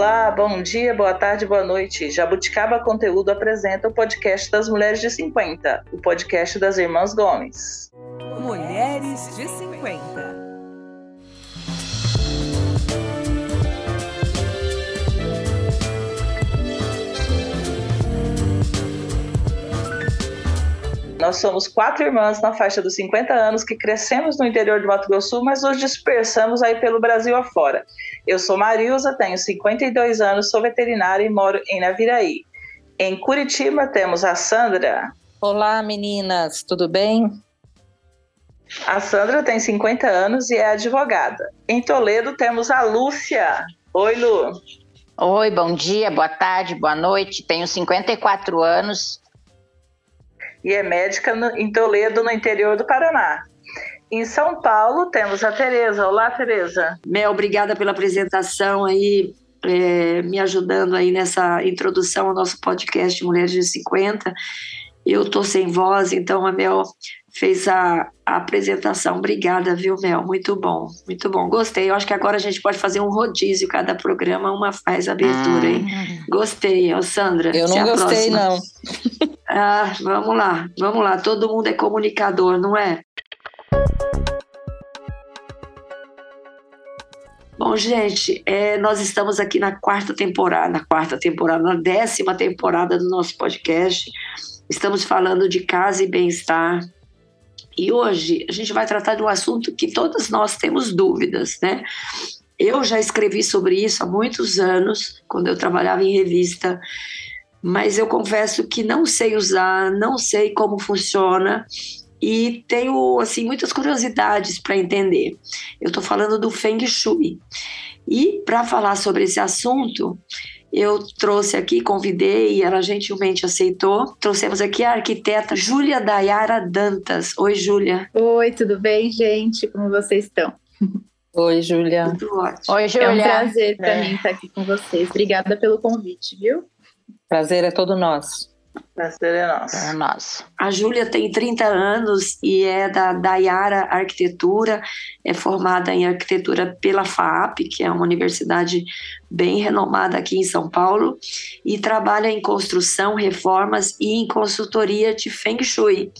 Olá, bom dia, boa tarde, boa noite. Jabuticaba Conteúdo apresenta o podcast das Mulheres de 50, o podcast das Irmãs Gomes. Mulheres de 50. Nós somos quatro irmãs na faixa dos 50 anos que crescemos no interior do Mato Grosso, mas nos dispersamos aí pelo Brasil afora. Eu sou Marilza, tenho 52 anos, sou veterinária e moro em Naviraí. Em Curitiba temos a Sandra. Olá, meninas, tudo bem? A Sandra tem 50 anos e é advogada. Em Toledo temos a Lúcia. Oi, Lu. Oi, bom dia, boa tarde, boa noite. Tenho 54 anos, e é médica no, em Toledo, no interior do Paraná. Em São Paulo temos a Tereza. Olá, Tereza. Mel, obrigada pela apresentação aí, é, me ajudando aí nessa introdução ao nosso podcast Mulheres de 50. Eu tô sem voz, então a Mel fez a, a, apresentação. Obrigada, viu, Mel? Muito bom, muito bom. Gostei. Eu acho que agora a gente pode fazer um rodízio, cada programa uma faz abertura, hein? Ah. Gostei, Ô, Sandra. Eu não gostei, não. Ah, vamos lá, vamos lá. Todo mundo é comunicador, não é? Bom, gente, é, nós estamos aqui na quarta temporada, na quarta temporada, na décima temporada do nosso podcast. Estamos falando de casa e bem-estar, e hoje a gente vai tratar de um assunto que todas nós temos dúvidas, né? Eu já escrevi sobre isso há muitos anos, quando eu trabalhava em revista, mas eu confesso que não sei usar, não sei como funciona e tenho assim muitas curiosidades para entender. Eu estou falando do Feng Shui. E para falar sobre esse assunto, eu trouxe aqui, convidei e ela gentilmente aceitou. Trouxemos aqui a arquiteta Júlia Dayara Dantas. Oi, Júlia. Oi, tudo bem, gente? Como vocês estão? Oi, Júlia. Tudo ótimo. Oi, Júlia. É um prazer para é. mim estar aqui com vocês. Obrigada pelo convite, viu? Prazer é todo nosso. Prazer é nosso. É nosso. A Júlia tem 30 anos e é da Dayara Arquitetura, é formada em arquitetura pela FAAP, que é uma universidade bem renomada aqui em São Paulo, e trabalha em construção, reformas e em consultoria de Feng Shui.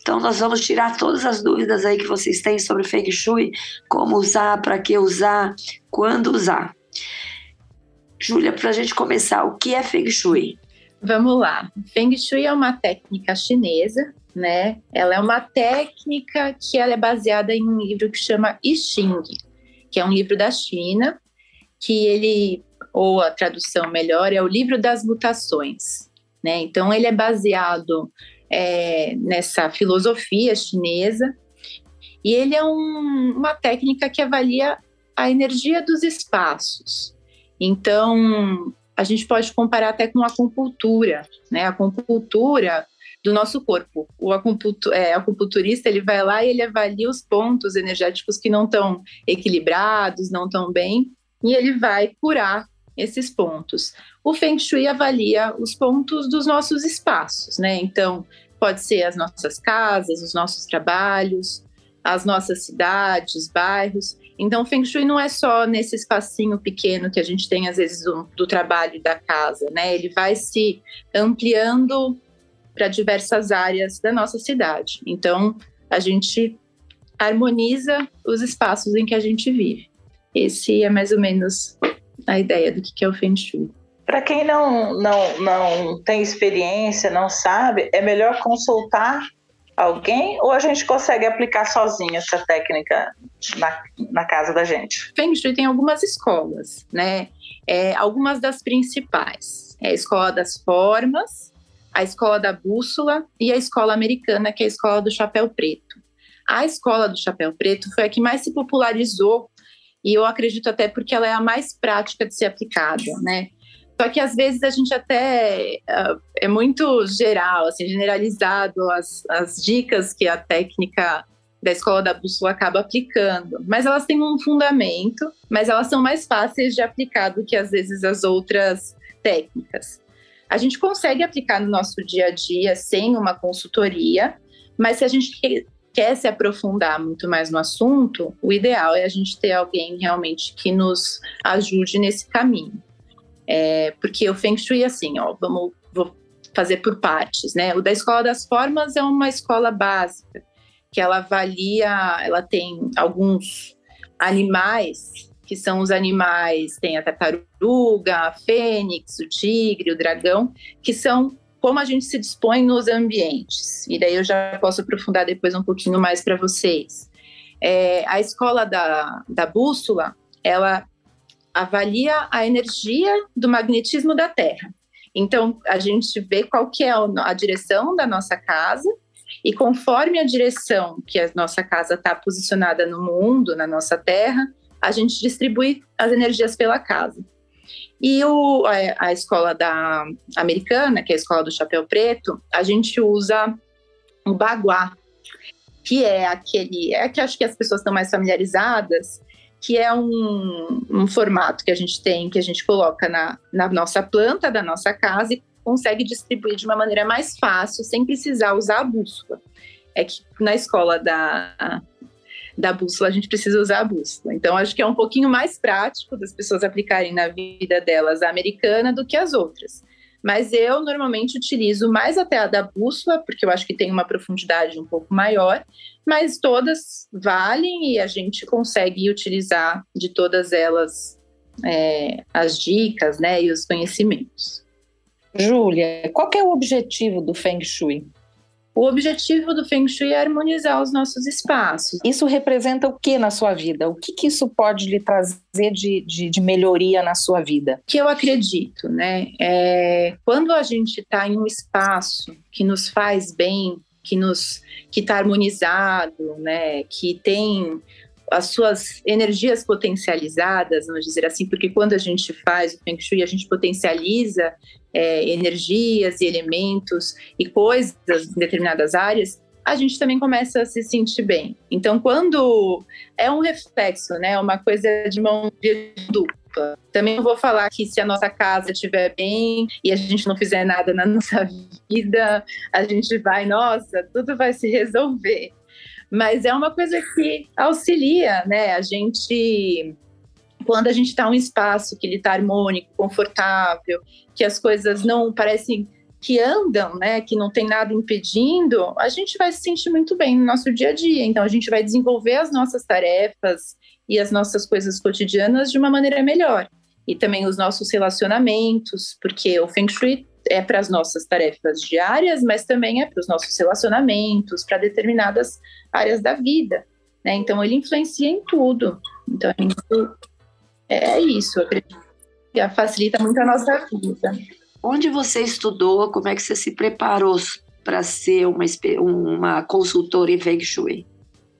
Então, nós vamos tirar todas as dúvidas aí que vocês têm sobre Feng Shui, como usar, para que usar, quando usar. Júlia, para a gente começar, o que é Feng Shui? Vamos lá. Feng Shui é uma técnica chinesa, né? Ela é uma técnica que ela é baseada em um livro que chama I Ching, que é um livro da China, que ele ou a tradução melhor é o livro das mutações, né? Então ele é baseado é, nessa filosofia chinesa e ele é um, uma técnica que avalia a energia dos espaços. Então a gente pode comparar até com a acupuntura, né? A acupuntura do nosso corpo. O acupuntu é, acupunturista ele vai lá e ele avalia os pontos energéticos que não estão equilibrados, não estão bem, e ele vai curar esses pontos. O Feng Shui avalia os pontos dos nossos espaços, né? Então, pode ser as nossas casas, os nossos trabalhos, as nossas cidades, bairros. Então, Feng Shui não é só nesse espacinho pequeno que a gente tem, às vezes, do, do trabalho da casa, né? Ele vai se ampliando para diversas áreas da nossa cidade. Então, a gente harmoniza os espaços em que a gente vive. Esse é mais ou menos a ideia do que é o Feng Shui. Para quem não, não, não tem experiência, não sabe, é melhor consultar alguém ou a gente consegue aplicar sozinho essa técnica na, na casa da gente? Feng Shui tem algumas escolas, né? É, algumas das principais. É a escola das formas, a escola da bússola e a escola americana, que é a escola do chapéu preto. A escola do chapéu preto foi a que mais se popularizou e eu acredito até porque ela é a mais prática de ser aplicada, né? Só que às vezes a gente até uh, é muito geral, assim, generalizado as, as dicas que a técnica da escola da bússola acaba aplicando. Mas elas têm um fundamento, mas elas são mais fáceis de aplicar do que às vezes as outras técnicas. A gente consegue aplicar no nosso dia a dia sem uma consultoria, mas se a gente quer se aprofundar muito mais no assunto, o ideal é a gente ter alguém realmente que nos ajude nesse caminho. É, porque o Feng Shui, assim, ó, vamos vou fazer por partes, né? O da Escola das Formas é uma escola básica, que ela avalia, ela tem alguns animais, que são os animais, tem a tartaruga, a fênix, o tigre, o dragão, que são como a gente se dispõe nos ambientes. E daí eu já posso aprofundar depois um pouquinho mais para vocês. É, a escola da, da bússola, ela avalia a energia do magnetismo da Terra. Então, a gente vê qual que é a direção da nossa casa e conforme a direção que a nossa casa está posicionada no mundo, na nossa Terra, a gente distribui as energias pela casa. E o, a, a escola da americana, que é a escola do chapéu preto, a gente usa o baguá, que é aquele, é que acho que as pessoas estão mais familiarizadas, que é um, um, formato que a gente tem, que a gente coloca na, na nossa planta da nossa casa e consegue distribuir de uma maneira mais fácil, sem precisar usar a bússola. É que na escola da, da bússola, a gente precisa usar a bússola. Então, acho que é um pouquinho mais prático das pessoas aplicarem na vida delas a americana do que as outras. Mas eu normalmente utilizo mais até a da bússola, porque eu acho que tem uma profundidade um pouco maior, mas todas valem e a gente consegue utilizar de todas elas é, as dicas né, e os conhecimentos. Júlia, qual é o objetivo do Feng Shui? O objetivo do Feng Shui é harmonizar os nossos espaços. Isso representa o que na sua vida? O que, que isso pode lhe trazer de, de, de melhoria na sua vida? Que eu acredito, né? É, quando a gente está em um espaço que nos faz bem, que nos que está harmonizado, né? Que tem as suas energias potencializadas, vamos dizer assim, porque quando a gente faz o Feng Shui, a gente potencializa é, energias e elementos e coisas em determinadas áreas, a gente também começa a se sentir bem. Então, quando é um reflexo, né, uma coisa de mão dupla. Também vou falar que se a nossa casa estiver bem e a gente não fizer nada na nossa vida, a gente vai, nossa, tudo vai se resolver mas é uma coisa que auxilia, né? A gente, quando a gente está em um espaço que ele está harmônico, confortável, que as coisas não parecem que andam, né, que não tem nada impedindo, a gente vai se sentir muito bem no nosso dia a dia. Então a gente vai desenvolver as nossas tarefas e as nossas coisas cotidianas de uma maneira melhor. E também os nossos relacionamentos, porque o Feng Shui é para as nossas tarefas diárias, mas também é para os nossos relacionamentos, para determinadas áreas da vida. Né? Então, ele influencia em tudo. Então, é isso, eu acredito. que facilita muito a nossa vida. Onde você estudou? Como é que você se preparou para ser uma, uma consultora em Feng Shui?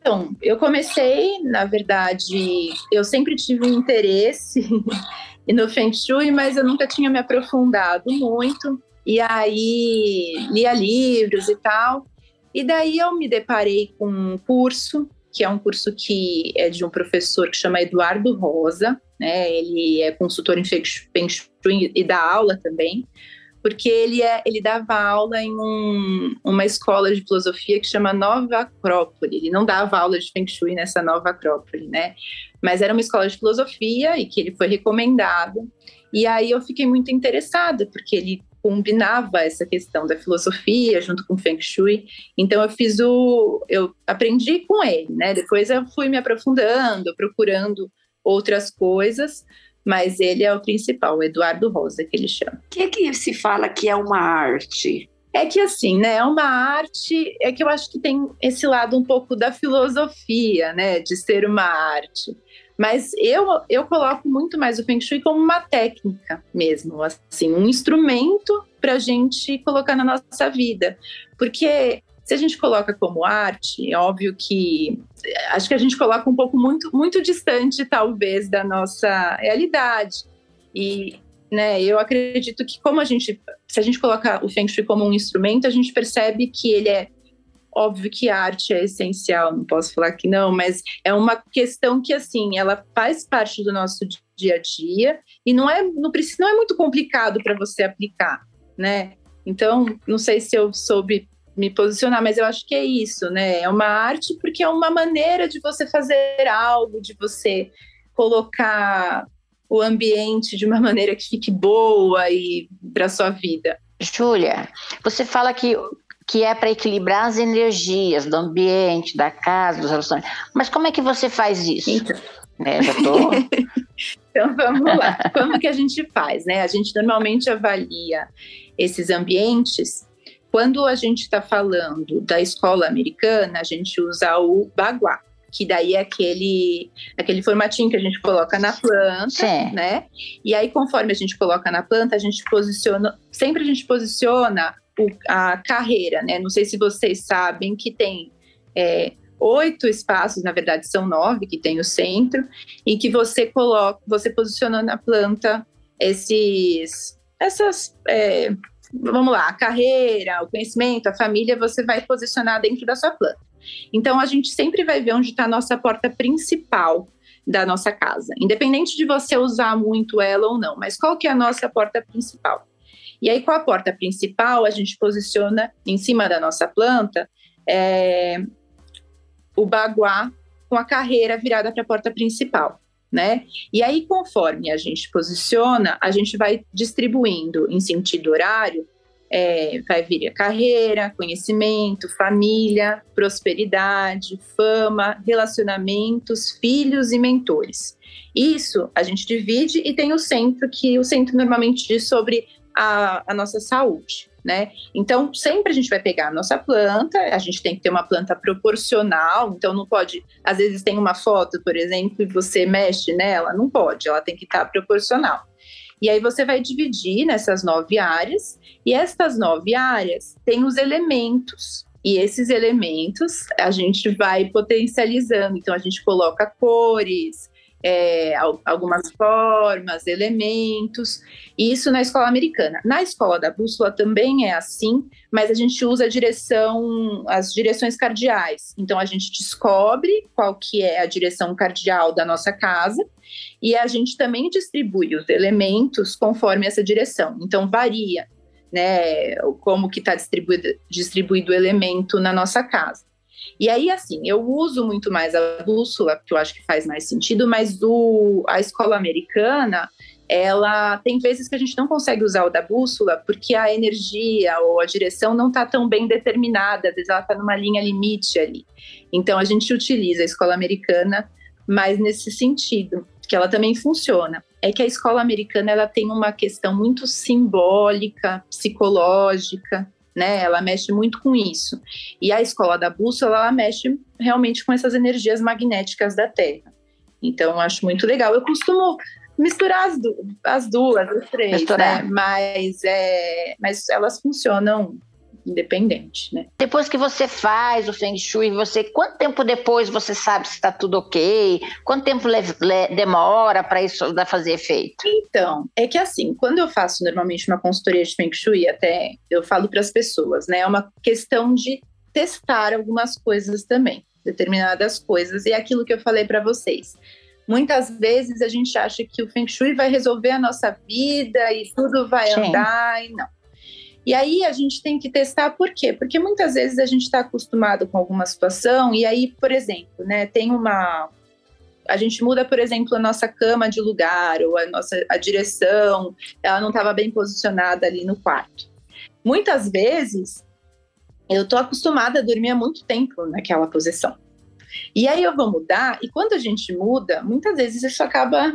Então, eu comecei, na verdade, eu sempre tive um interesse no Feng Shui, mas eu nunca tinha me aprofundado muito. E aí lia livros e tal. E daí eu me deparei com um curso, que é um curso que é de um professor que chama Eduardo Rosa, né? Ele é consultor em Feng Shui e dá aula também, porque ele, é, ele dava aula em um, uma escola de filosofia que chama Nova Acrópole. Ele não dava aula de Feng Shui nessa Nova Acrópole, né? Mas era uma escola de filosofia e que ele foi recomendado. E aí eu fiquei muito interessada, porque ele combinava essa questão da filosofia junto com Feng Shui. Então eu fiz o eu aprendi com ele, né? Depois eu fui me aprofundando, procurando outras coisas, mas ele é o principal, o Eduardo Rosa que ele chama. O que é que se fala que é uma arte? É que assim, né, é uma arte, é que eu acho que tem esse lado um pouco da filosofia, né, de ser uma arte. Mas eu, eu coloco muito mais o Feng Shui como uma técnica mesmo, assim, um instrumento para a gente colocar na nossa vida. Porque se a gente coloca como arte, é óbvio que acho que a gente coloca um pouco muito, muito distante, talvez, da nossa realidade. E né, eu acredito que como a gente, se a gente coloca o Feng Shui como um instrumento, a gente percebe que ele é Óbvio que a arte é essencial, não posso falar que não, mas é uma questão que, assim, ela faz parte do nosso dia a dia e não é, não não é muito complicado para você aplicar, né? Então, não sei se eu soube me posicionar, mas eu acho que é isso, né? É uma arte porque é uma maneira de você fazer algo, de você colocar o ambiente de uma maneira que fique boa e para sua vida. Júlia, você fala que que é para equilibrar as energias do ambiente, da casa, dos relacionamentos. Mas como é que você faz isso? Então, né, já tô... então vamos lá. Como que a gente faz? Né? A gente normalmente avalia esses ambientes. Quando a gente está falando da escola americana, a gente usa o baguá que daí é aquele, aquele formatinho que a gente coloca na planta, Sim. né? E aí, conforme a gente coloca na planta, a gente posiciona, sempre a gente posiciona o, a carreira, né? Não sei se vocês sabem que tem é, oito espaços, na verdade são nove que tem o centro, e que você coloca, você posiciona na planta esses, essas, é, vamos lá, a carreira, o conhecimento, a família, você vai posicionar dentro da sua planta. Então, a gente sempre vai ver onde está a nossa porta principal da nossa casa, independente de você usar muito ela ou não, mas qual que é a nossa porta principal? E aí, com a porta principal, a gente posiciona em cima da nossa planta é, o baguá com a carreira virada para a porta principal, né? E aí, conforme a gente posiciona, a gente vai distribuindo em sentido horário é, vai vir a carreira, conhecimento, família, prosperidade, fama, relacionamentos, filhos e mentores. Isso a gente divide e tem o centro, que o centro normalmente diz sobre a, a nossa saúde. Né? Então, sempre a gente vai pegar a nossa planta, a gente tem que ter uma planta proporcional, então não pode, às vezes tem uma foto, por exemplo, e você mexe nela, não pode, ela tem que estar proporcional. E aí você vai dividir nessas nove áreas, e estas nove áreas têm os elementos. E esses elementos a gente vai potencializando. Então a gente coloca cores, é, algumas formas, elementos, isso na escola americana. Na escola da bússola também é assim, mas a gente usa a direção, as direções cardeais. Então a gente descobre qual que é a direção cardial da nossa casa e a gente também distribui os elementos conforme essa direção. Então varia, né, como que está distribuído, distribuído o elemento na nossa casa. E aí, assim, eu uso muito mais a bússola, porque eu acho que faz mais sentido, mas o, a escola americana, ela tem vezes que a gente não consegue usar o da bússola porque a energia ou a direção não está tão bem determinada, às vezes ela está numa linha limite ali. Então a gente utiliza a escola americana mais nesse sentido, que ela também funciona. É que a escola americana ela tem uma questão muito simbólica, psicológica, né? Ela mexe muito com isso. E a escola da bússola, ela mexe realmente com essas energias magnéticas da Terra. Então, eu acho muito legal. Eu costumo misturar as, du as duas, as três? Misturar. né? Mas, é, mas elas funcionam independente, né? Depois que você faz o Feng Shui, você quanto tempo depois você sabe se está tudo ok? Quanto tempo demora para isso fazer efeito? Então, é que assim, quando eu faço normalmente uma consultoria de Feng Shui, até eu falo para as pessoas, né? É uma questão de testar algumas coisas também, determinadas coisas, e é aquilo que eu falei para vocês. Muitas vezes a gente acha que o Feng Shui vai resolver a nossa vida e tudo vai Sim. andar, e não. E aí a gente tem que testar por quê? Porque muitas vezes a gente está acostumado com alguma situação e aí, por exemplo, né, tem uma a gente muda, por exemplo, a nossa cama de lugar ou a nossa a direção, ela não estava bem posicionada ali no quarto. Muitas vezes eu estou acostumada a dormir há muito tempo naquela posição. E aí eu vou mudar, e quando a gente muda, muitas vezes isso acaba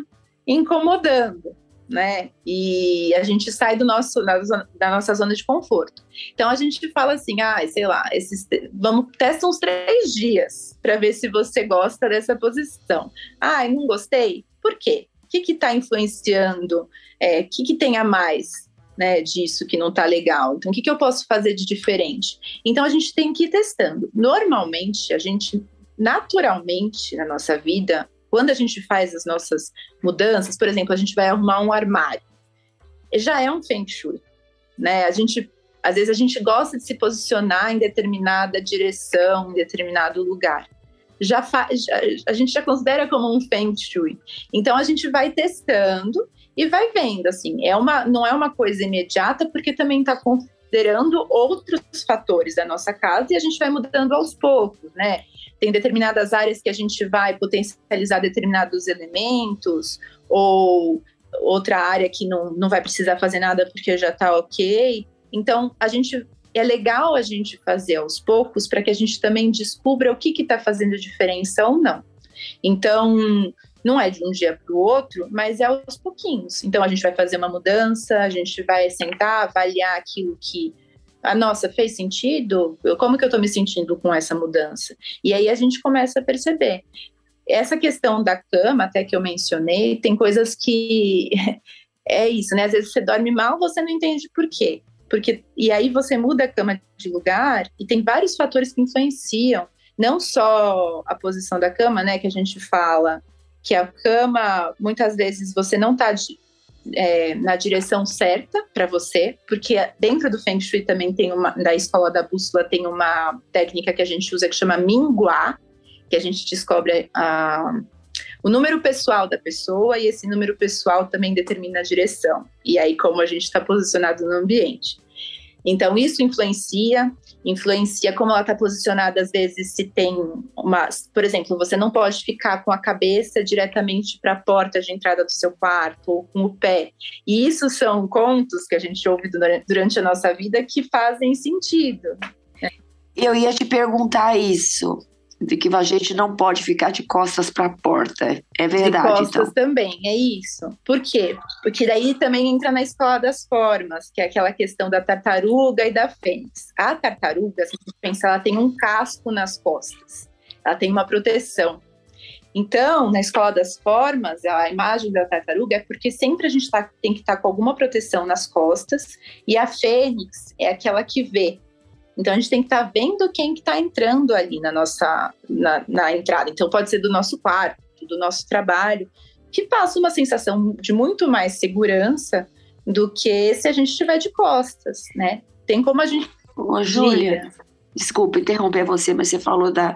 incomodando né? E a gente sai do nosso, da nossa zona de conforto. Então a gente fala assim, ah, sei lá, esses, vamos testa uns três dias para ver se você gosta dessa posição. Ah, não gostei. Por quê? O que está influenciando? É, o que, que tem a mais? Né, disso que não está legal. Então, o que, que eu posso fazer de diferente? Então, a gente tem que ir testando. Normalmente, a gente, naturalmente, na nossa vida, quando a gente faz as nossas mudanças, por exemplo, a gente vai arrumar um armário, já é um feng shui, né? A gente, às vezes a gente gosta de se posicionar em determinada direção, em determinado lugar. Já, já a gente já considera como um feng shui. Então a gente vai testando e vai vendo, assim, é uma, não é uma coisa imediata porque também está considerando outros fatores da nossa casa e a gente vai mudando aos poucos, né? Tem determinadas áreas que a gente vai potencializar determinados elementos, ou outra área que não, não vai precisar fazer nada porque já está ok. Então, a gente é legal a gente fazer aos poucos para que a gente também descubra o que está fazendo diferença ou não. Então, não é de um dia para o outro, mas é aos pouquinhos. Então, a gente vai fazer uma mudança, a gente vai sentar, avaliar aquilo que. A nossa, fez sentido? Como que eu estou me sentindo com essa mudança? E aí a gente começa a perceber. Essa questão da cama, até que eu mencionei, tem coisas que. é isso, né? Às vezes você dorme mal, você não entende por quê. Porque, e aí você muda a cama de lugar e tem vários fatores que influenciam. Não só a posição da cama, né, que a gente fala, que a cama, muitas vezes, você não está é, na direção certa para você, porque dentro do Feng Shui também tem uma, da escola da bússola, tem uma técnica que a gente usa que chama Minguá, que a gente descobre a, o número pessoal da pessoa e esse número pessoal também determina a direção. E aí, como a gente está posicionado no ambiente. Então, isso influencia, influencia como ela está posicionada, às vezes, se tem uma. Por exemplo, você não pode ficar com a cabeça diretamente para a porta de entrada do seu quarto, ou com o pé. E isso são contos que a gente ouve durante a nossa vida que fazem sentido. Eu ia te perguntar isso de que a gente não pode ficar de costas para a porta. É verdade, de costas então. também, é isso. Por quê? Porque daí também entra na escola das formas, que é aquela questão da tartaruga e da fênix. A tartaruga, se você pensar, ela tem um casco nas costas. Ela tem uma proteção. Então, na escola das formas, a imagem da tartaruga é porque sempre a gente tá, tem que estar tá com alguma proteção nas costas, e a fênix é aquela que vê, então a gente tem que estar tá vendo quem que está entrando ali na nossa na, na, entrada. Então pode ser do nosso quarto, do nosso trabalho, que passa uma sensação de muito mais segurança do que se a gente estiver de costas, né? Tem como a gente. Ô, Júlia, desculpa interromper você, mas você falou da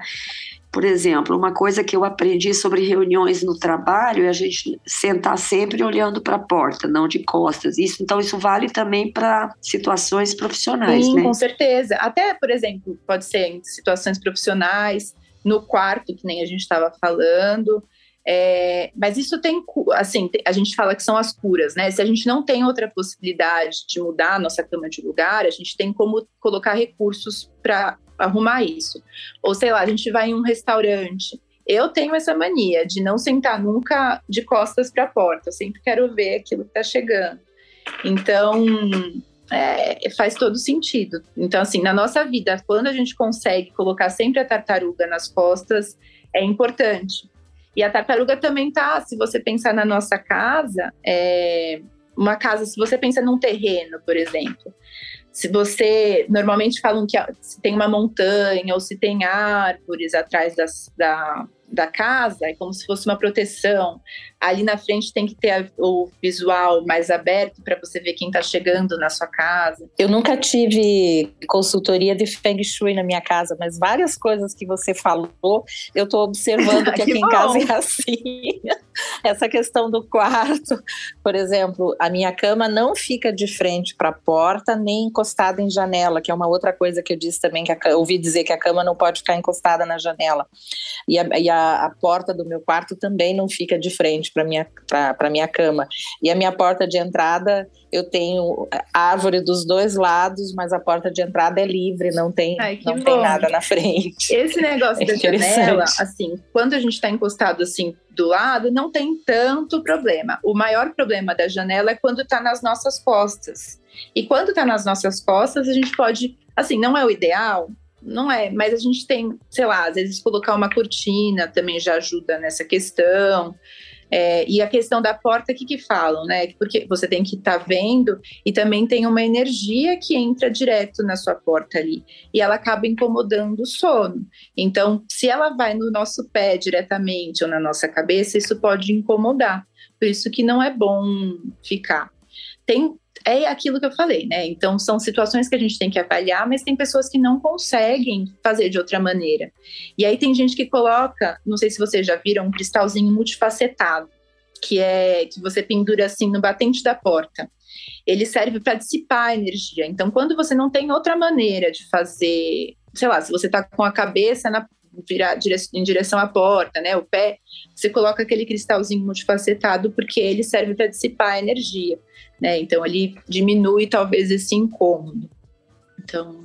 por exemplo, uma coisa que eu aprendi sobre reuniões no trabalho é a gente sentar sempre olhando para a porta, não de costas. Isso, então, isso vale também para situações profissionais, Sim, né? com certeza. Até, por exemplo, pode ser em situações profissionais, no quarto, que nem a gente estava falando. É, mas isso tem, assim, a gente fala que são as curas, né? Se a gente não tem outra possibilidade de mudar a nossa cama de lugar, a gente tem como colocar recursos para arrumar isso. Ou sei lá, a gente vai em um restaurante. Eu tenho essa mania de não sentar nunca de costas para a porta. Eu sempre quero ver aquilo que está chegando. Então, é, faz todo sentido. Então, assim, na nossa vida, quando a gente consegue colocar sempre a tartaruga nas costas, é importante. E a tartaruga também tá, se você pensar na nossa casa, é uma casa, se você pensa num terreno, por exemplo, se você normalmente falam que se tem uma montanha ou se tem árvores atrás das, da, da casa, é como se fosse uma proteção. Ali na frente tem que ter o visual mais aberto para você ver quem está chegando na sua casa. Eu nunca tive consultoria de Feng Shui na minha casa, mas várias coisas que você falou, eu estou observando que, que aqui bom. em casa é assim. Essa questão do quarto, por exemplo, a minha cama não fica de frente para a porta nem encostada em janela, que é uma outra coisa que eu disse também, que a, ouvi dizer que a cama não pode ficar encostada na janela. E a, e a, a porta do meu quarto também não fica de frente para minha para minha cama. E a minha porta de entrada, eu tenho árvore dos dois lados, mas a porta de entrada é livre, não tem Ai, não tem nada na frente. Esse negócio é da janela, assim, quando a gente está encostado assim do lado, não tem tanto problema. O maior problema da janela é quando está nas nossas costas. E quando está nas nossas costas, a gente pode, assim, não é o ideal, não é, mas a gente tem, sei lá, às vezes colocar uma cortina também já ajuda nessa questão. É, e a questão da porta, o que, que falam, né? Porque você tem que estar tá vendo e também tem uma energia que entra direto na sua porta ali e ela acaba incomodando o sono. Então, se ela vai no nosso pé diretamente ou na nossa cabeça, isso pode incomodar. Por isso que não é bom ficar. Tem é aquilo que eu falei, né? Então, são situações que a gente tem que avaliar, mas tem pessoas que não conseguem fazer de outra maneira. E aí tem gente que coloca, não sei se vocês já viram, um cristalzinho multifacetado. que é que você pendura assim no batente da porta. Ele serve para dissipar a energia. Então, quando você não tem outra maneira de fazer, sei lá, se você está com a cabeça na, virar em direção à porta, né, o pé, você coloca aquele cristalzinho multifacetado porque ele serve para dissipar a energia, né? Então ele diminui talvez esse incômodo. Então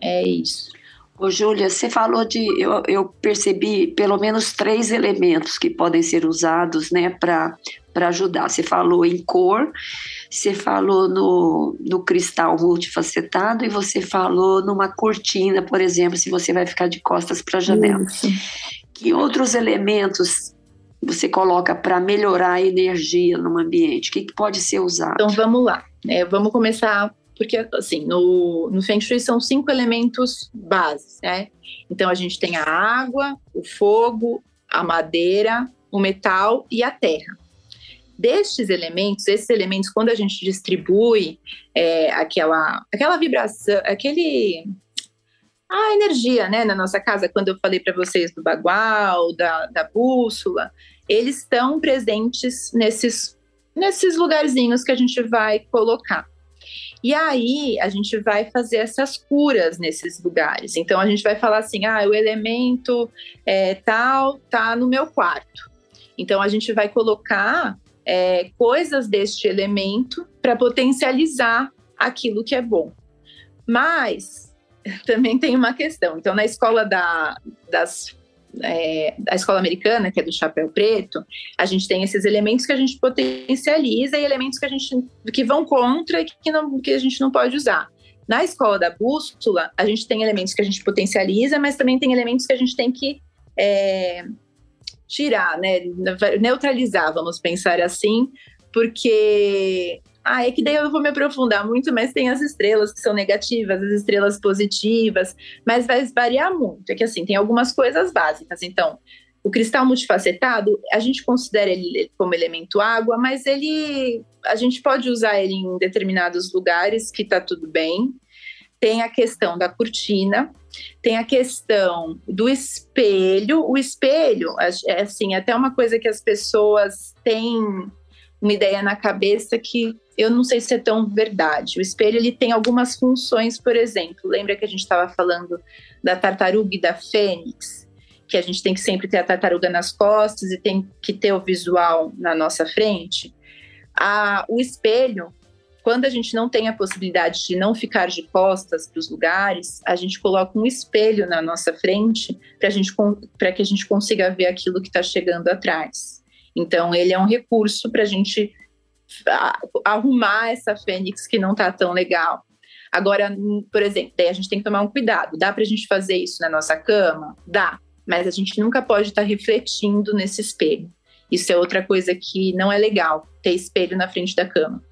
é isso. Ô, Júlia, você falou de. Eu, eu, percebi pelo menos três elementos que podem ser usados né, para ajudar. Você falou em cor, você falou no, no cristal multifacetado e você falou numa cortina, por exemplo, se você vai ficar de costas para a janela. Isso. Que outros elementos você coloca para melhorar a energia no ambiente? O que, que pode ser usado? Então vamos lá. É, vamos começar porque assim, no, no Feng Shui são cinco elementos bases, né? Então a gente tem a água, o fogo, a madeira, o metal e a terra. Destes elementos, esses elementos, quando a gente distribui é, aquela, aquela vibração, aquele a energia, né, na nossa casa, quando eu falei para vocês do bagual, da, da bússola, eles estão presentes nesses, nesses lugarzinhos que a gente vai colocar. E aí a gente vai fazer essas curas nesses lugares. Então a gente vai falar assim: ah, o elemento é, tal tá no meu quarto. Então a gente vai colocar é, coisas deste elemento para potencializar aquilo que é bom. Mas também tem uma questão. Então, na escola da, das é, da escola americana, que é do chapéu preto, a gente tem esses elementos que a gente potencializa e elementos que a gente que vão contra e que, não, que a gente não pode usar. Na escola da bússola, a gente tem elementos que a gente potencializa, mas também tem elementos que a gente tem que é, tirar, né? Neutralizar, vamos pensar assim, porque ah, é que daí eu vou me aprofundar muito, mas tem as estrelas que são negativas, as estrelas positivas, mas vai variar muito. É que assim, tem algumas coisas básicas. Então, o cristal multifacetado, a gente considera ele como elemento água, mas ele a gente pode usar ele em determinados lugares que tá tudo bem. Tem a questão da cortina, tem a questão do espelho. O espelho, é assim, até uma coisa que as pessoas têm uma ideia na cabeça que eu não sei se é tão verdade. O espelho ele tem algumas funções, por exemplo, lembra que a gente estava falando da tartaruga e da fênix, que a gente tem que sempre ter a tartaruga nas costas e tem que ter o visual na nossa frente. A, o espelho, quando a gente não tem a possibilidade de não ficar de costas para os lugares, a gente coloca um espelho na nossa frente para que a gente consiga ver aquilo que está chegando atrás. Então, ele é um recurso para a gente arrumar essa fênix que não tá tão legal. Agora, por exemplo, a gente tem que tomar um cuidado. Dá para a gente fazer isso na nossa cama? Dá, mas a gente nunca pode estar tá refletindo nesse espelho. Isso é outra coisa que não é legal, ter espelho na frente da cama.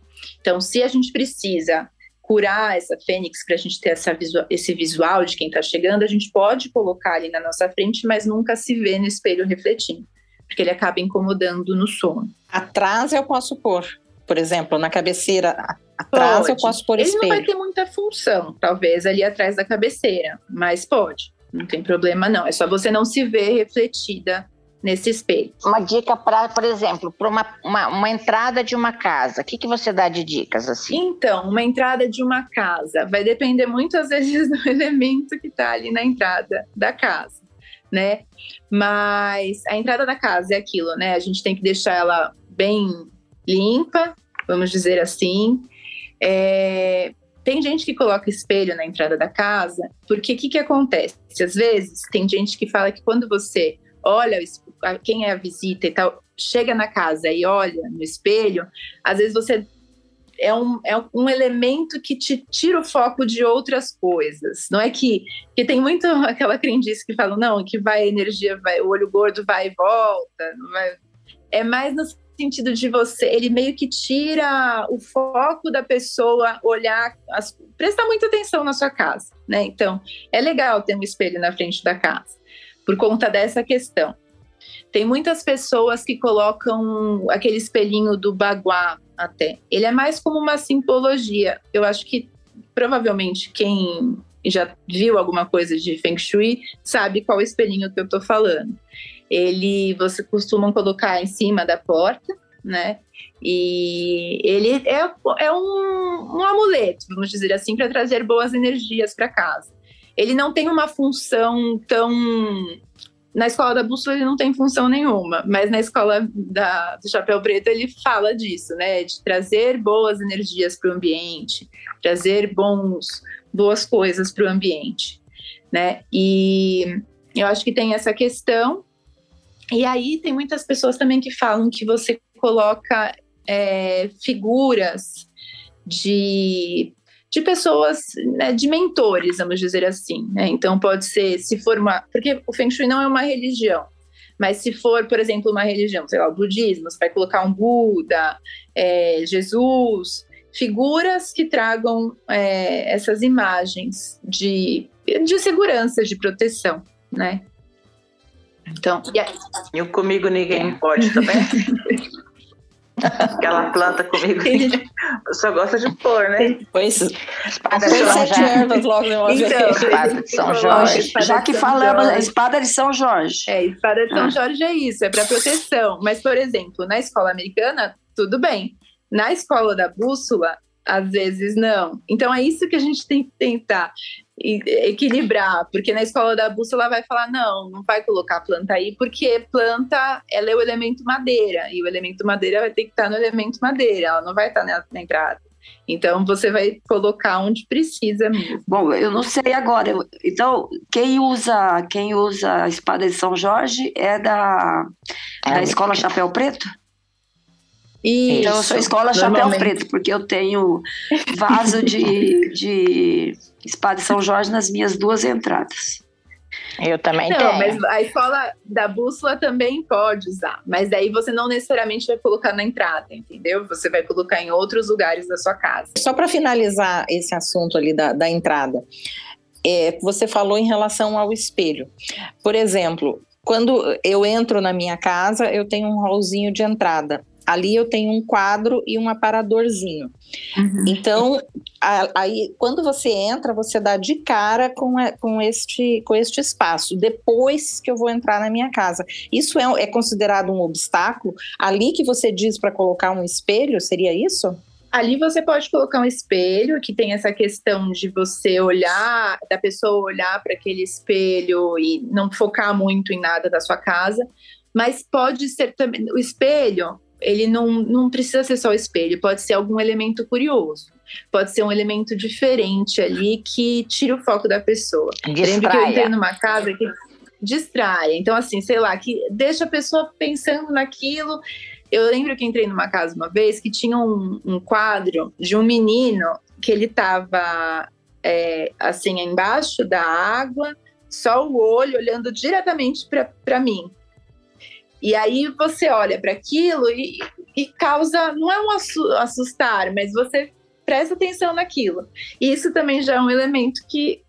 Então, se a gente precisa curar essa fênix para a gente ter essa visual, esse visual de quem está chegando, a gente pode colocar ali na nossa frente, mas nunca se vê no espelho refletindo, porque ele acaba incomodando no sono. Atrás eu posso pôr por exemplo, na cabeceira atrás pode. eu posso pôr Ele espelho. Ele não vai ter muita função, talvez, ali atrás da cabeceira, mas pode. Não tem problema, não. É só você não se ver refletida nesse espelho. Uma dica para, por exemplo, para uma, uma, uma, entrada de uma casa. O que, que você dá de dicas assim? Então, uma entrada de uma casa vai depender muitas vezes do elemento que está ali na entrada da casa, né? Mas a entrada da casa é aquilo, né? A gente tem que deixar ela bem limpa, vamos dizer assim. É, tem gente que coloca espelho na entrada da casa, porque o que, que acontece? Às vezes tem gente que fala que quando você olha quem é a visita e tal, chega na casa e olha no espelho, às vezes você é um, é um elemento que te tira o foco de outras coisas. Não é que, que tem muito aquela crendice que fala, não, que vai energia, vai, o olho gordo vai e volta. Vai. É mais no sentido de você, ele meio que tira o foco da pessoa olhar, as, prestar muita atenção na sua casa, né? Então, é legal ter um espelho na frente da casa, por conta dessa questão. Tem muitas pessoas que colocam aquele espelhinho do baguá até. Ele é mais como uma simbologia. Eu acho que provavelmente quem já viu alguma coisa de Feng Shui sabe qual espelhinho que eu tô falando ele você costuma colocar em cima da porta né? E ele é, é um, um amuleto, vamos dizer assim, para trazer boas energias para casa. Ele não tem uma função tão. Na escola da bússola ele não tem função nenhuma, mas na escola da, do Chapéu Preto ele fala disso, né? De trazer boas energias para o ambiente, trazer bons, boas coisas para o ambiente, né? E eu acho que tem essa questão. E aí tem muitas pessoas também que falam que você coloca é, figuras de, de pessoas, né, de mentores, vamos dizer assim. Né? Então, pode ser, se for uma. Porque o Feng Shui não é uma religião. Mas se for, por exemplo, uma religião, sei lá, o budismo, você vai colocar um Buda, é, Jesus, figuras que tragam é, essas imagens de, de segurança, de proteção, né? Então, e, aí... e comigo ninguém é. pode também. Aquela planta comigo. Eu só gosta de pôr, né? Pois. Espada de São Jorge. logo de uma então, Espada de São Jorge. Já que falamos, a espada de São Jorge. É, espada de São ah. Jorge é isso, é para proteção. Mas, por exemplo, na escola americana, tudo bem. Na escola da bússola, às vezes não. Então é isso que a gente tem que tentar equilibrar, porque na escola da bússola vai falar não, não vai colocar planta aí, porque planta ela é o elemento madeira e o elemento madeira vai ter que estar no elemento madeira, ela não vai estar na, na entrada. Então você vai colocar onde precisa mesmo. Bom, eu não sei agora. Então quem usa quem usa a espada de São Jorge é da, é da escola Chapéu Preto? Isso, então eu sou escola Chapéu Preto porque eu tenho vaso de, de espada de São Jorge nas minhas duas entradas. Eu também não, tenho. mas a escola da bússola também pode usar. Mas daí você não necessariamente vai colocar na entrada, entendeu? Você vai colocar em outros lugares da sua casa. Só para finalizar esse assunto ali da, da entrada, é, você falou em relação ao espelho. Por exemplo, quando eu entro na minha casa, eu tenho um hallzinho de entrada ali eu tenho um quadro e um aparadorzinho. Uhum. Então, aí quando você entra, você dá de cara com, com, este, com este espaço, depois que eu vou entrar na minha casa. Isso é, é considerado um obstáculo? Ali que você diz para colocar um espelho, seria isso? Ali você pode colocar um espelho que tem essa questão de você olhar, da pessoa olhar para aquele espelho e não focar muito em nada da sua casa, mas pode ser também o espelho ele não, não precisa ser só o espelho, pode ser algum elemento curioso. Pode ser um elemento diferente ali que tira o foco da pessoa. Distraia. Lembro que eu entrei numa casa que distrai. Então, assim, sei lá, que deixa a pessoa pensando naquilo. Eu lembro que entrei numa casa uma vez que tinha um, um quadro de um menino que ele estava é, assim embaixo da água, só o olho olhando diretamente para mim. E aí você olha para aquilo e, e, causa, não é um assustar, mas você presta atenção naquilo. E isso também já é um elemento que,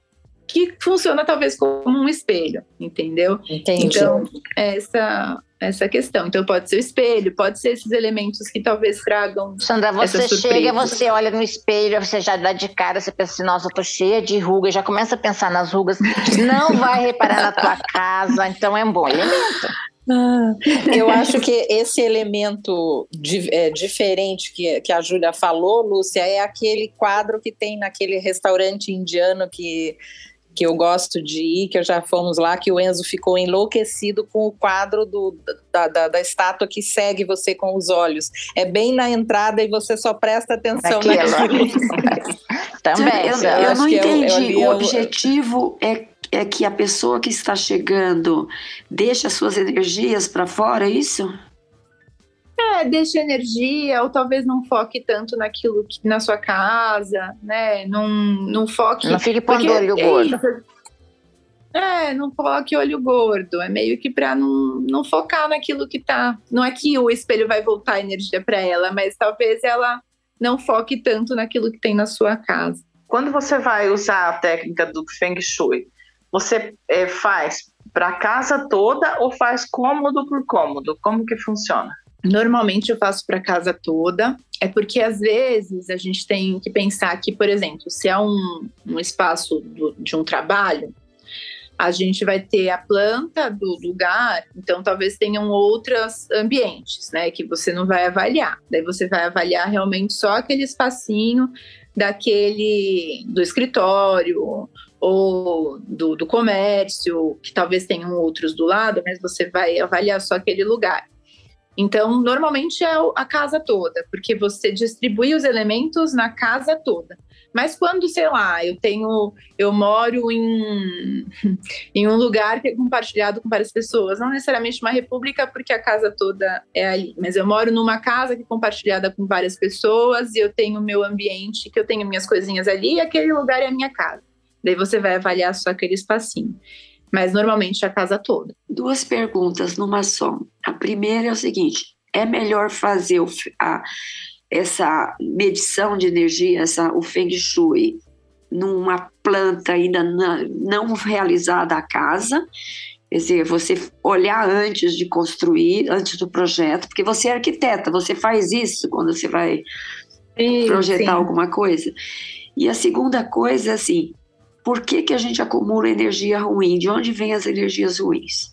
que funciona talvez como um espelho, entendeu? Entendi. Então, essa, essa questão. Então, pode ser o espelho, pode ser esses elementos que talvez tragam. Sandra, você chega, você olha no espelho, você já dá de cara, você pensa assim, nossa, eu tô cheia de rugas, já começa a pensar nas rugas, não vai reparar na tua casa, então é um bom elemento. Ah, eu acho que esse elemento di, é, diferente que, que a Júlia falou, Lúcia, é aquele quadro que tem naquele restaurante indiano que, que eu gosto de ir, que já fomos lá, que o Enzo ficou enlouquecido com o quadro do, da, da, da, estátua que segue você com os olhos. É bem na entrada e você só presta atenção naquilo. Também. Eu, eu, eu não entendi. Eu, eu, o objetivo é é que a pessoa que está chegando deixa suas energias para fora, é isso? É, deixa energia, ou talvez não foque tanto naquilo que na sua casa, né? Não, não foque. Não fique pondo olho é gordo. É, não coloque olho gordo. É meio que para não, não focar naquilo que tá. Não é que o espelho vai voltar a energia para ela, mas talvez ela não foque tanto naquilo que tem na sua casa. Quando você vai usar a técnica do Feng Shui, você é, faz para casa toda ou faz cômodo por cômodo? Como que funciona? Normalmente eu faço para casa toda, é porque às vezes a gente tem que pensar que, por exemplo, se é um, um espaço do, de um trabalho, a gente vai ter a planta do lugar, então talvez tenham outros ambientes, né, que você não vai avaliar. Daí você vai avaliar realmente só aquele espacinho daquele do escritório ou do, do comércio, que talvez tenham outros do lado, mas você vai avaliar só aquele lugar. Então, normalmente é a casa toda, porque você distribui os elementos na casa toda. Mas quando, sei lá, eu tenho, eu moro em, em um lugar que é compartilhado com várias pessoas, não necessariamente uma república, porque a casa toda é ali, mas eu moro numa casa que é compartilhada com várias pessoas e eu tenho meu ambiente, que eu tenho minhas coisinhas ali, e aquele lugar é a minha casa. Daí você vai avaliar só aquele espacinho. Mas normalmente a casa toda. Duas perguntas numa só. A primeira é o seguinte: é melhor fazer o, a, essa medição de energia, essa, o Feng Shui, numa planta ainda não, não realizada a casa, quer dizer, você olhar antes de construir, antes do projeto, porque você é arquiteta, você faz isso quando você vai sim, projetar sim. alguma coisa. E a segunda coisa, assim, por que, que a gente acumula energia ruim? De onde vêm as energias ruins?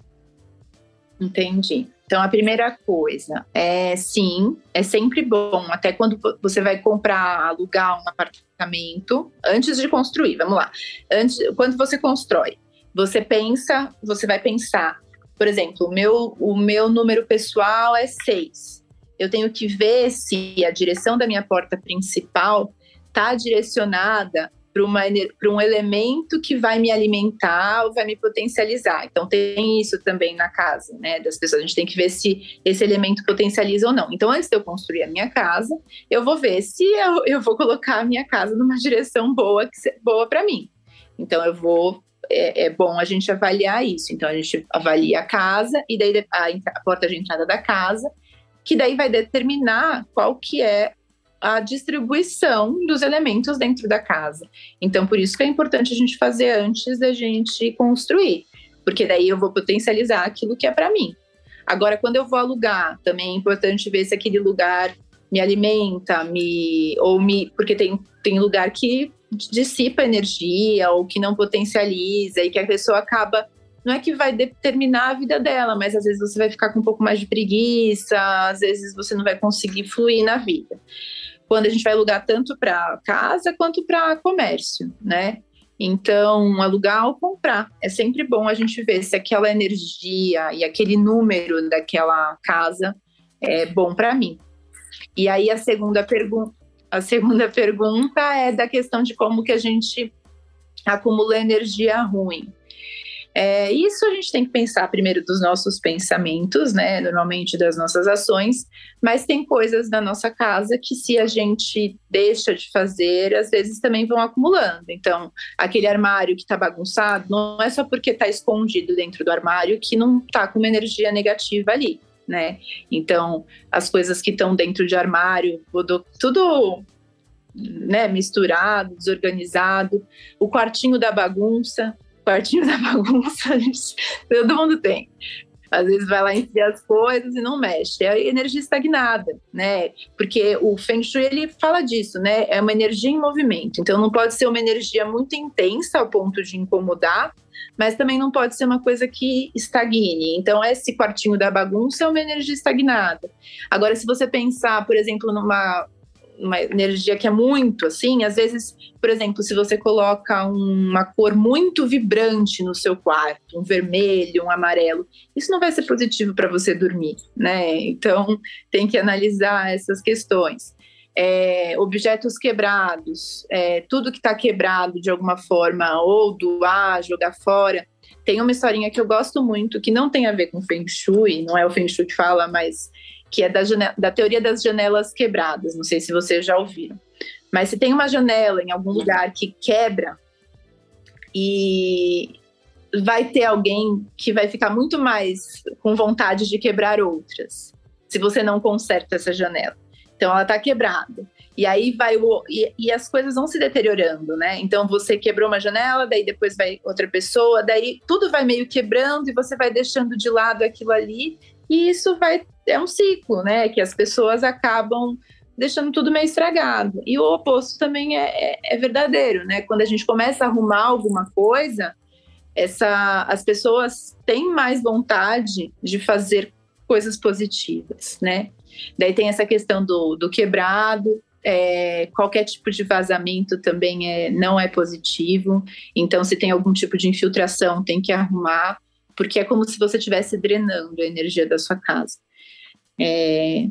Entendi. Então, a primeira coisa é sim, é sempre bom, até quando você vai comprar, alugar um apartamento, antes de construir, vamos lá. Antes, quando você constrói, você pensa, você vai pensar, por exemplo, o meu, o meu número pessoal é 6. Eu tenho que ver se a direção da minha porta principal está direcionada para um elemento que vai me alimentar ou vai me potencializar. Então tem isso também na casa, né? Das pessoas. A gente tem que ver se esse elemento potencializa ou não. Então, antes de eu construir a minha casa, eu vou ver se eu, eu vou colocar a minha casa numa direção boa, boa para mim. Então eu vou. É, é, bom a gente avaliar isso. Então a gente avalia a casa e daí a, a porta de entrada da casa, que daí vai determinar qual que é a distribuição dos elementos dentro da casa. Então, por isso que é importante a gente fazer antes da gente construir, porque daí eu vou potencializar aquilo que é para mim. Agora, quando eu vou alugar, também é importante ver se aquele lugar me alimenta, me ou me, porque tem tem lugar que dissipa energia ou que não potencializa e que a pessoa acaba não é que vai determinar a vida dela, mas às vezes você vai ficar com um pouco mais de preguiça, às vezes você não vai conseguir fluir na vida quando a gente vai alugar tanto para casa quanto para comércio, né? Então, alugar ou comprar. É sempre bom a gente ver se aquela energia e aquele número daquela casa é bom para mim. E aí a segunda pergunta, a segunda pergunta é da questão de como que a gente acumula energia ruim. É, isso a gente tem que pensar primeiro dos nossos pensamentos, né? Normalmente das nossas ações, mas tem coisas da nossa casa que, se a gente deixa de fazer, às vezes também vão acumulando. Então, aquele armário que está bagunçado, não é só porque está escondido dentro do armário que não está com uma energia negativa ali. Né? Então, as coisas que estão dentro de armário, tudo né, misturado, desorganizado, o quartinho da bagunça, quartinho da bagunça, gente, todo mundo tem. Às vezes vai lá enfiar as coisas e não mexe. É energia estagnada, né? Porque o Feng Shui, ele fala disso, né? É uma energia em movimento. Então não pode ser uma energia muito intensa ao ponto de incomodar, mas também não pode ser uma coisa que estagne. Então, esse quartinho da bagunça é uma energia estagnada. Agora, se você pensar, por exemplo, numa uma energia que é muito assim, às vezes, por exemplo, se você coloca uma cor muito vibrante no seu quarto, um vermelho, um amarelo, isso não vai ser positivo para você dormir, né? Então, tem que analisar essas questões. É, objetos quebrados, é, tudo que está quebrado de alguma forma, ou doar, jogar fora. Tem uma historinha que eu gosto muito, que não tem a ver com Feng Shui, não é o Feng Shui que fala, mas que é da, da teoria das janelas quebradas. Não sei se vocês já ouviram. Mas se tem uma janela em algum lugar que quebra e vai ter alguém que vai ficar muito mais com vontade de quebrar outras, se você não conserta essa janela. Então ela está quebrada. E aí vai o. E, e, as coisas vão se deteriorando, né? Então você quebrou uma janela, daí depois vai outra pessoa, daí tudo vai meio quebrando e você vai deixando de lado aquilo ali, e isso vai é um ciclo, né? Que as pessoas acabam deixando tudo meio estragado. E o oposto também é, é, é verdadeiro, né? Quando a gente começa a arrumar alguma coisa, essa, as pessoas têm mais vontade de fazer coisas positivas, né? Daí tem essa questão do, do quebrado, é, qualquer tipo de vazamento também é, não é positivo. Então, se tem algum tipo de infiltração, tem que arrumar, porque é como se você estivesse drenando a energia da sua casa. É,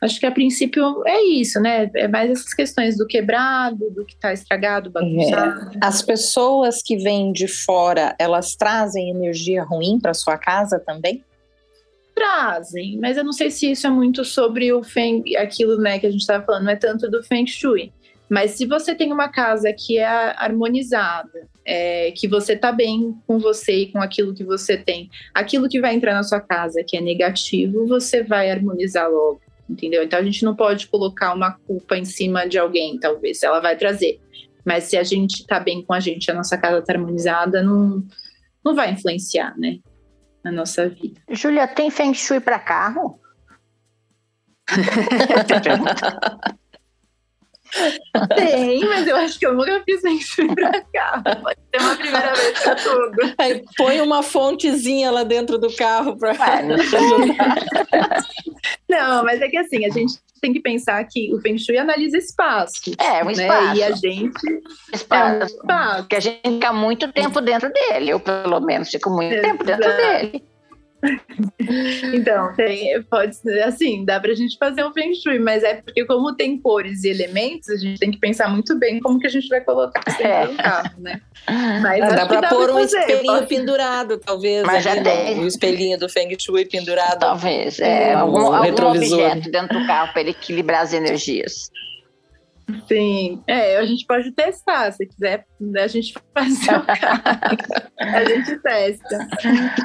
acho que a princípio é isso, né? É mais essas questões do quebrado, do que está estragado, bagunçado. É. As pessoas que vêm de fora, elas trazem energia ruim para sua casa também? trazem, mas eu não sei se isso é muito sobre o Feng, aquilo né, que a gente estava falando, não é tanto do Feng Shui. Mas se você tem uma casa que é harmonizada, é, que você está bem com você e com aquilo que você tem, aquilo que vai entrar na sua casa que é negativo, você vai harmonizar logo, entendeu? Então a gente não pode colocar uma culpa em cima de alguém, talvez, ela vai trazer. Mas se a gente está bem com a gente, a nossa casa está harmonizada, não, não vai influenciar, né? na nossa vida. Júlia, tem Feng Shui para carro? Tem, mas eu acho que eu nunca fiz Shui para carro. Pode ser uma primeira vez para tudo. Aí põe uma fontezinha lá dentro do carro para. Não, mas é que assim, a gente tem que pensar que o Feng Shui analisa espaço. É, um espaço. Né? E a gente. Espaço. É um espaço. Que a gente fica muito tempo dentro dele. Eu, pelo menos, fico muito Exato. tempo dentro dele. Então, tem, pode ser assim, dá pra gente fazer um Feng Shui, mas é porque como tem cores e elementos, a gente tem que pensar muito bem como que a gente vai colocar isso é. no carro, né? Mas ah, dá pra pôr um espelhinho pendurado, talvez. Mas já tem. Um espelhinho do Feng Shui pendurado. Talvez, é, algum, algum objeto dentro do carro para ele equilibrar as energias. Sim, é, a gente pode testar, se quiser, a gente faz o carro, a gente testa.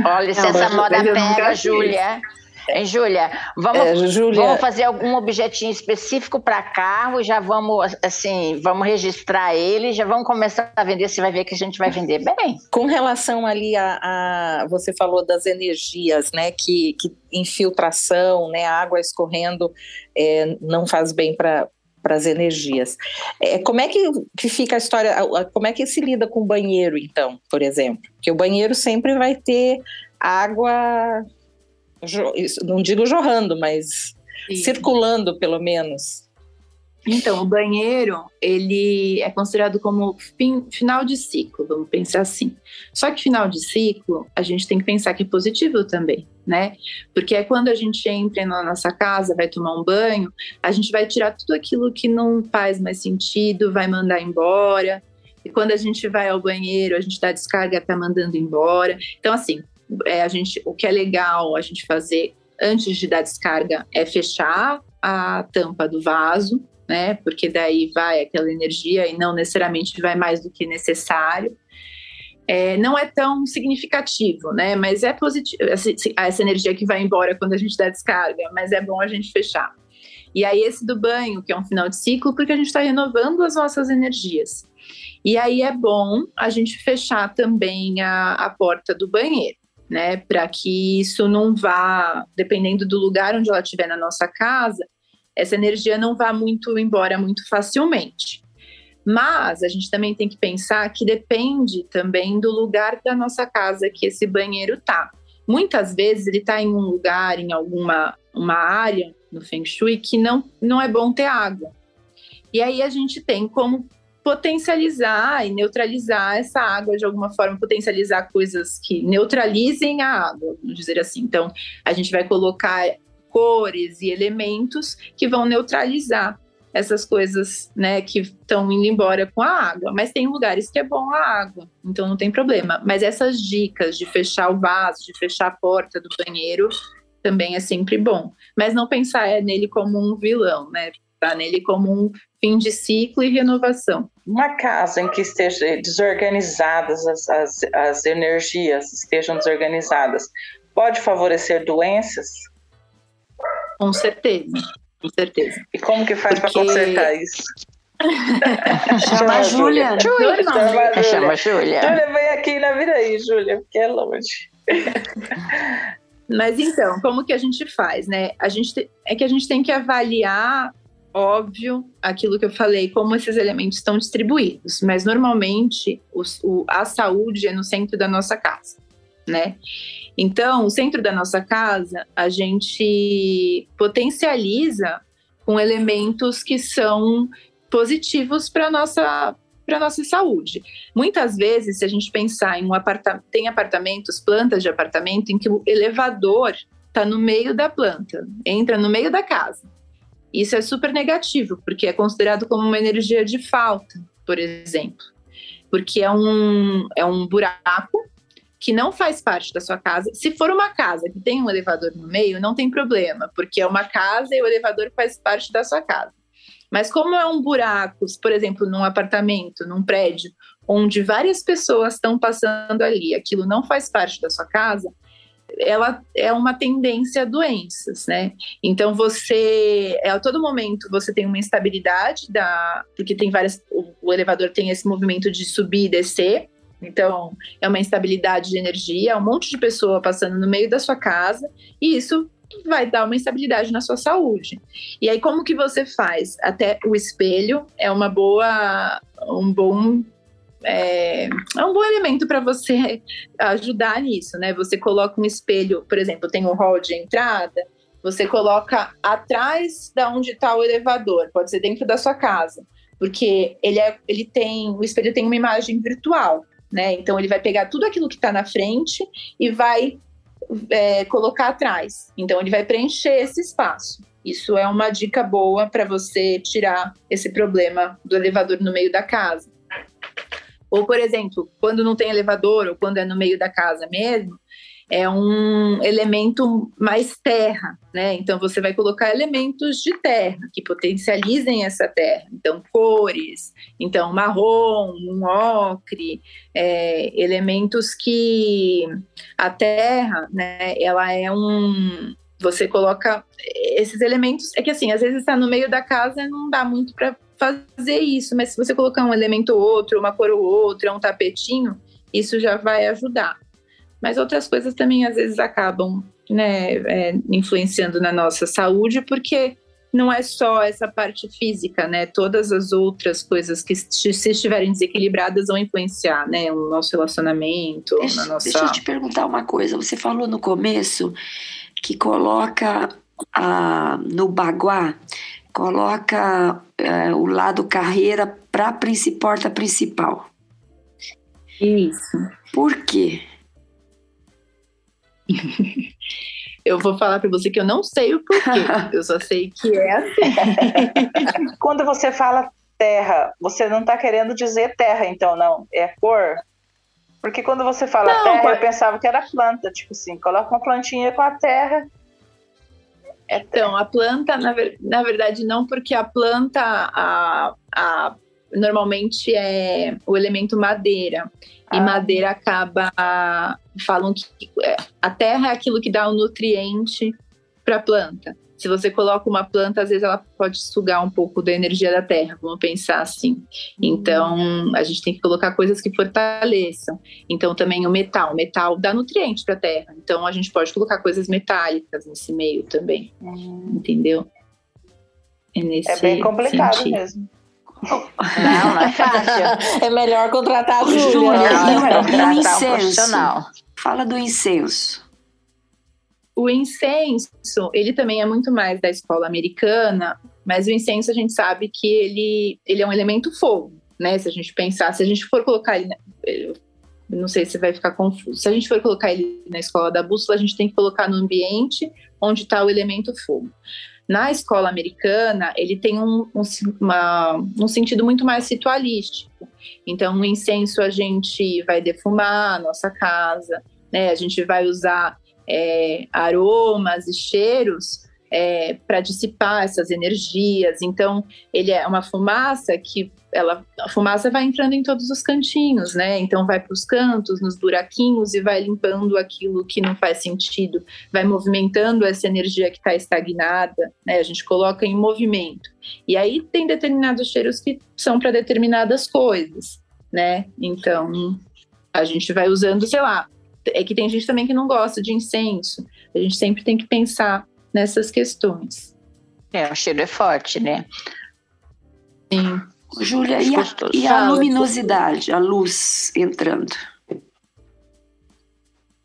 Olha, se essa moda pega, Júlia. Hein, Júlia? Vamos, é, Julia... vamos fazer algum objetinho específico para carro, já vamos, assim, vamos registrar ele, já vamos começar a vender, você vai ver que a gente vai vender bem. Com relação ali a, a você falou das energias, né, que, que infiltração, né, a água escorrendo é, não faz bem para para as energias. É, como é que, que fica a história? Como é que se lida com o banheiro, então, por exemplo? Porque o banheiro sempre vai ter água, não digo jorrando, mas Sim. circulando, pelo menos. Então, o banheiro, ele é considerado como fim, final de ciclo, vamos pensar assim. Só que final de ciclo, a gente tem que pensar que é positivo também, né? Porque é quando a gente entra na nossa casa, vai tomar um banho, a gente vai tirar tudo aquilo que não faz mais sentido, vai mandar embora. E quando a gente vai ao banheiro, a gente dá descarga, tá mandando embora. Então, assim, é, a gente, o que é legal a gente fazer antes de dar descarga é fechar a tampa do vaso, né? Porque daí vai aquela energia e não necessariamente vai mais do que necessário. É, não é tão significativo, né? Mas é positivo essa, essa energia que vai embora quando a gente dá descarga, mas é bom a gente fechar. E aí esse do banho, que é um final de ciclo, porque a gente está renovando as nossas energias. E aí é bom a gente fechar também a, a porta do banheiro, né? Para que isso não vá, dependendo do lugar onde ela estiver na nossa casa, essa energia não vá muito embora muito facilmente. Mas a gente também tem que pensar que depende também do lugar da nossa casa que esse banheiro tá. Muitas vezes ele está em um lugar, em alguma uma área no Feng Shui que não, não é bom ter água. E aí a gente tem como potencializar e neutralizar essa água de alguma forma, potencializar coisas que neutralizem a água, vamos dizer assim. Então, a gente vai colocar cores e elementos que vão neutralizar essas coisas, né, que estão indo embora com a água. Mas tem lugares que é bom a água, então não tem problema. Mas essas dicas de fechar o vaso, de fechar a porta do banheiro, também é sempre bom. Mas não pensar é nele como um vilão, né? Pensar nele como um fim de ciclo e renovação. Uma casa em que esteja desorganizadas as, as, as energias, estejam desorganizadas, pode favorecer doenças? Com certeza, com certeza. E como que faz Porque... para consertar isso? Chama a Júlia. Júlia. Chama a Júlia. Júlia, vem aqui na vida aí, Júlia, porque é longe. Mas então, como que a gente faz, né? A gente te... é que a gente tem que avaliar óbvio aquilo que eu falei, como esses elementos estão distribuídos, mas normalmente os, o, a saúde é no centro da nossa casa, né? Então, o centro da nossa casa a gente potencializa com elementos que são positivos para nossa para nossa saúde. Muitas vezes, se a gente pensar em um apartamento, tem apartamentos, plantas de apartamento em que o elevador está no meio da planta, entra no meio da casa. Isso é super negativo, porque é considerado como uma energia de falta, por exemplo. Porque é um, é um buraco que não faz parte da sua casa. Se for uma casa que tem um elevador no meio, não tem problema, porque é uma casa e o elevador faz parte da sua casa. Mas como é um buraco, por exemplo, num apartamento, num prédio, onde várias pessoas estão passando ali, aquilo não faz parte da sua casa, ela é uma tendência a doenças, né? Então você, é, a todo momento você tem uma instabilidade da, porque tem várias, o, o elevador tem esse movimento de subir e descer, então é uma instabilidade de energia, um monte de pessoa passando no meio da sua casa e isso vai dar uma instabilidade na sua saúde. E aí como que você faz? Até o espelho é uma boa, um bom é, é um bom elemento para você ajudar nisso, né? Você coloca um espelho, por exemplo, tem um hall de entrada, você coloca atrás da onde está o elevador, pode ser dentro da sua casa, porque ele, é, ele tem, o espelho tem uma imagem virtual, né? Então ele vai pegar tudo aquilo que está na frente e vai é, colocar atrás. Então ele vai preencher esse espaço. Isso é uma dica boa para você tirar esse problema do elevador no meio da casa. Ou, por exemplo, quando não tem elevador ou quando é no meio da casa mesmo, é um elemento mais terra, né? Então você vai colocar elementos de terra que potencializem essa terra. Então cores, então marrom, um ocre, é, elementos que a terra, né? Ela é um você coloca esses elementos. É que assim, às vezes está no meio da casa não dá muito para fazer isso, mas se você colocar um elemento ou outro, uma cor ou outra, um tapetinho, isso já vai ajudar. Mas outras coisas também às vezes acabam né, é, influenciando na nossa saúde, porque não é só essa parte física, né? Todas as outras coisas que se estiverem desequilibradas vão influenciar, né? O nosso relacionamento, deixa, nossa... Deixa eu te perguntar uma coisa. Você falou no começo que coloca ah, no baguá coloca é, o lado carreira para a porta principal. Isso. Por quê? Eu vou falar para você que eu não sei o porquê. eu só sei que é assim. Quando você fala terra, você não está querendo dizer terra, então, não? É cor? Porque quando você fala não, terra, eu pensava que era planta. Tipo assim, coloca uma plantinha com a terra então, a planta, na, na verdade, não, porque a planta, a, a, normalmente é o elemento madeira. Ah. E madeira acaba. Falam que é, a terra é aquilo que dá o nutriente para a planta se você coloca uma planta, às vezes ela pode sugar um pouco da energia da terra, vamos pensar assim. Então, a gente tem que colocar coisas que fortaleçam. Então, também o metal. O metal dá nutriente para a terra. Então, a gente pode colocar coisas metálicas nesse meio também. Hum. Entendeu? É, nesse é bem complicado sentido. mesmo. Não, não é fácil. é melhor contratar a Júlia. E o incenso? Fala do incenso. O incenso, ele também é muito mais da escola americana, mas o incenso a gente sabe que ele, ele é um elemento fogo, né? Se a gente pensar, se a gente for colocar ele, não sei se vai ficar confuso. Se a gente for colocar ele na escola da bússola, a gente tem que colocar no ambiente onde está o elemento fogo. Na escola americana, ele tem um, um, uma, um sentido muito mais ritualístico. Então, o incenso a gente vai defumar a nossa casa, né? A gente vai usar é, aromas e cheiros é, para dissipar essas energias. Então, ele é uma fumaça que ela, a fumaça vai entrando em todos os cantinhos, né? Então, vai para os cantos, nos buraquinhos e vai limpando aquilo que não faz sentido, vai movimentando essa energia que está estagnada, né? A gente coloca em movimento. E aí tem determinados cheiros que são para determinadas coisas, né? Então, a gente vai usando, sei lá, é que tem gente também que não gosta de incenso. A gente sempre tem que pensar nessas questões. É, o cheiro é forte, né? Sim. Júlia, e, a, e a luminosidade, a luz entrando?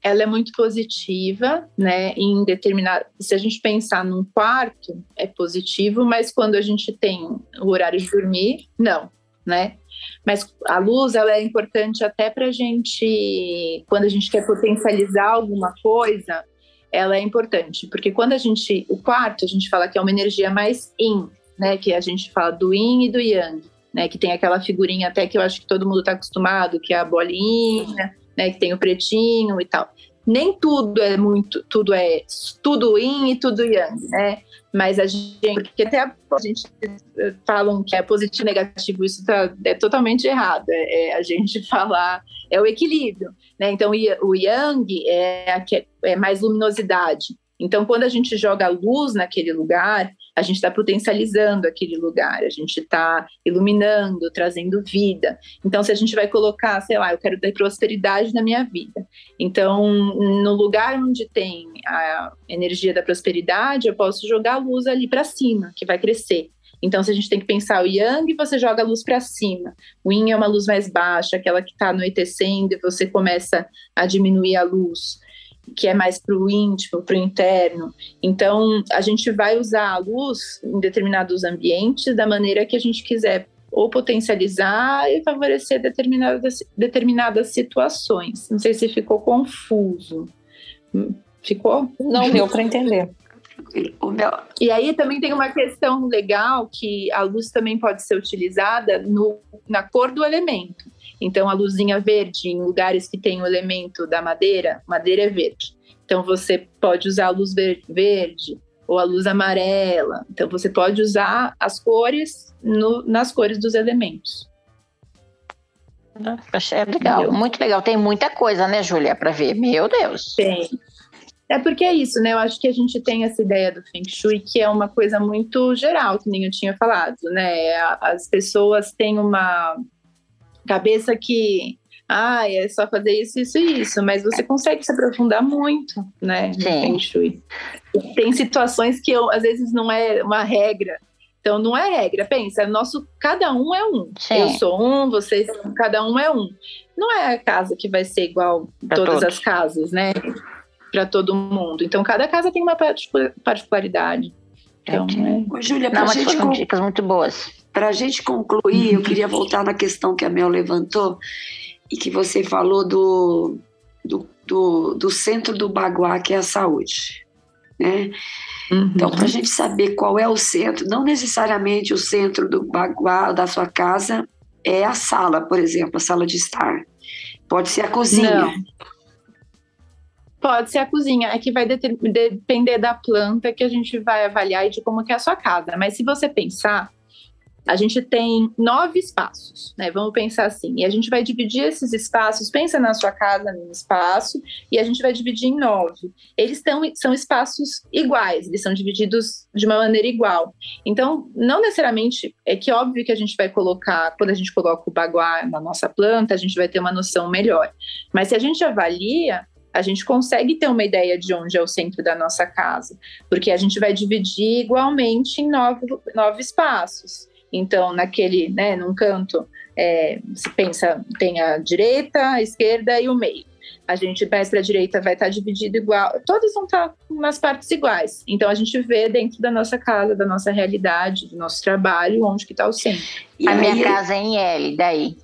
ela é muito positiva, né? Em determinado, se a gente pensar num quarto, é positivo, mas quando a gente tem o horário de dormir, não, né? Mas a luz, ela é importante até para a gente, quando a gente quer potencializar alguma coisa, ela é importante, porque quando a gente, o quarto, a gente fala que é uma energia mais yin, né? Que a gente fala do yin e do yang, né? Que tem aquela figurinha até que eu acho que todo mundo está acostumado, que é a bolinha né, que tem o pretinho e tal. Nem tudo é muito, tudo é tudo yin e tudo yang, né? Mas a gente, porque até a, gente falam que é positivo e negativo, isso tá, é totalmente errado. É, é, a gente falar é o equilíbrio, né? Então o yang é, é mais luminosidade. Então quando a gente joga luz naquele lugar, a gente está potencializando aquele lugar, a gente está iluminando, trazendo vida. Então, se a gente vai colocar, sei lá, eu quero ter prosperidade na minha vida. Então, no lugar onde tem a energia da prosperidade, eu posso jogar a luz ali para cima, que vai crescer. Então, se a gente tem que pensar o Yang, você joga a luz para cima. O Yin é uma luz mais baixa, aquela que está anoitecendo e você começa a diminuir a luz que é mais para o íntimo, para o interno. Então, a gente vai usar a luz em determinados ambientes da maneira que a gente quiser, ou potencializar e favorecer determinadas, determinadas situações. Não sei se ficou confuso. Ficou? Não deu para entender. E aí também tem uma questão legal que a luz também pode ser utilizada no, na cor do elemento. Então, a luzinha verde, em lugares que tem o elemento da madeira, madeira é verde. Então, você pode usar a luz verde ou a luz amarela. Então, você pode usar as cores no, nas cores dos elementos. É legal, Entendeu? muito legal. Tem muita coisa, né, Júlia, para ver. Meu Deus. Tem. É porque é isso, né? Eu acho que a gente tem essa ideia do Feng Shui que é uma coisa muito geral, que nem eu tinha falado, né? As pessoas têm uma cabeça que ah, é só fazer isso, isso e isso, mas você consegue se aprofundar muito, né, Shui. Tem situações que eu, às vezes não é uma regra, então não é regra, pensa, nosso, cada um é um. Sim. Eu sou um, vocês, cada um é um. Não é a casa que vai ser igual pra todas todos. as casas, né? Para todo mundo. Então cada casa tem uma particularidade. Então, é. Júlia, para gente com... dicas muito boas. Para a gente concluir, eu queria voltar na questão que a Mel levantou e que você falou do, do, do, do centro do Baguá, que é a saúde. Né? Uhum. Então, para a gente saber qual é o centro, não necessariamente o centro do Baguá, da sua casa, é a sala, por exemplo, a sala de estar. Pode ser a cozinha. Não. Pode ser a cozinha, é que vai depender da planta que a gente vai avaliar e de como que é a sua casa. Mas se você pensar, a gente tem nove espaços, né? Vamos pensar assim. E a gente vai dividir esses espaços, pensa na sua casa num espaço, e a gente vai dividir em nove. Eles tão, são espaços iguais, eles são divididos de uma maneira igual. Então, não necessariamente, é que óbvio que a gente vai colocar, quando a gente coloca o baguá na nossa planta, a gente vai ter uma noção melhor. Mas se a gente avalia, a gente consegue ter uma ideia de onde é o centro da nossa casa, porque a gente vai dividir igualmente em nove, nove espaços. Então, naquele, né, num canto, é, se pensa, tem a direita, a esquerda e o meio. A gente mais para a direita vai estar tá dividido igual, todos vão estar tá nas partes iguais. Então a gente vê dentro da nossa casa, da nossa realidade, do nosso trabalho, onde que está o centro. E a minha casa é em L, daí.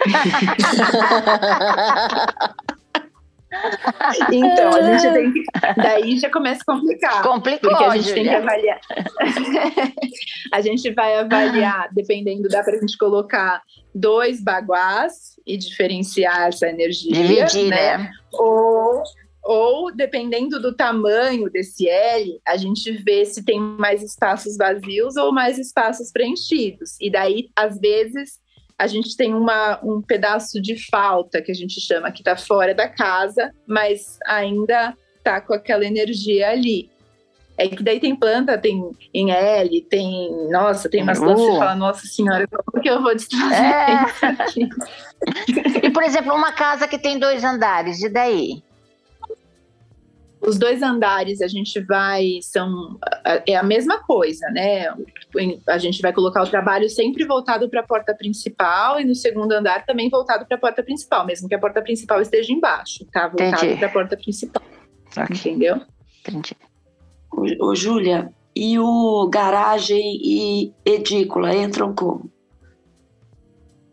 Então, a gente tem que. Daí já começa a complicar. Complicou, porque a gente Julia. tem que avaliar. a gente vai avaliar, dependendo, dá para a gente colocar dois baguás e diferenciar essa energia. Dividir, né? né? Ou, ou, dependendo do tamanho desse L, a gente vê se tem mais espaços vazios ou mais espaços preenchidos. E daí, às vezes, a gente tem uma, um pedaço de falta, que a gente chama, que está fora da casa, mas ainda está com aquela energia ali. É que daí tem planta, tem em L, tem. Nossa, tem umas plantas que você fala, nossa senhora, como que eu vou desfazer é. isso aqui? e, por exemplo, uma casa que tem dois andares, e daí? Os dois andares a gente vai são é a mesma coisa, né? A gente vai colocar o trabalho sempre voltado para a porta principal e no segundo andar também voltado para a porta principal, mesmo que a porta principal esteja embaixo, tá? Voltado para a porta principal. Okay. Entendeu? Entendi. Ô, ô Júlia, e o garagem e edícula entram como?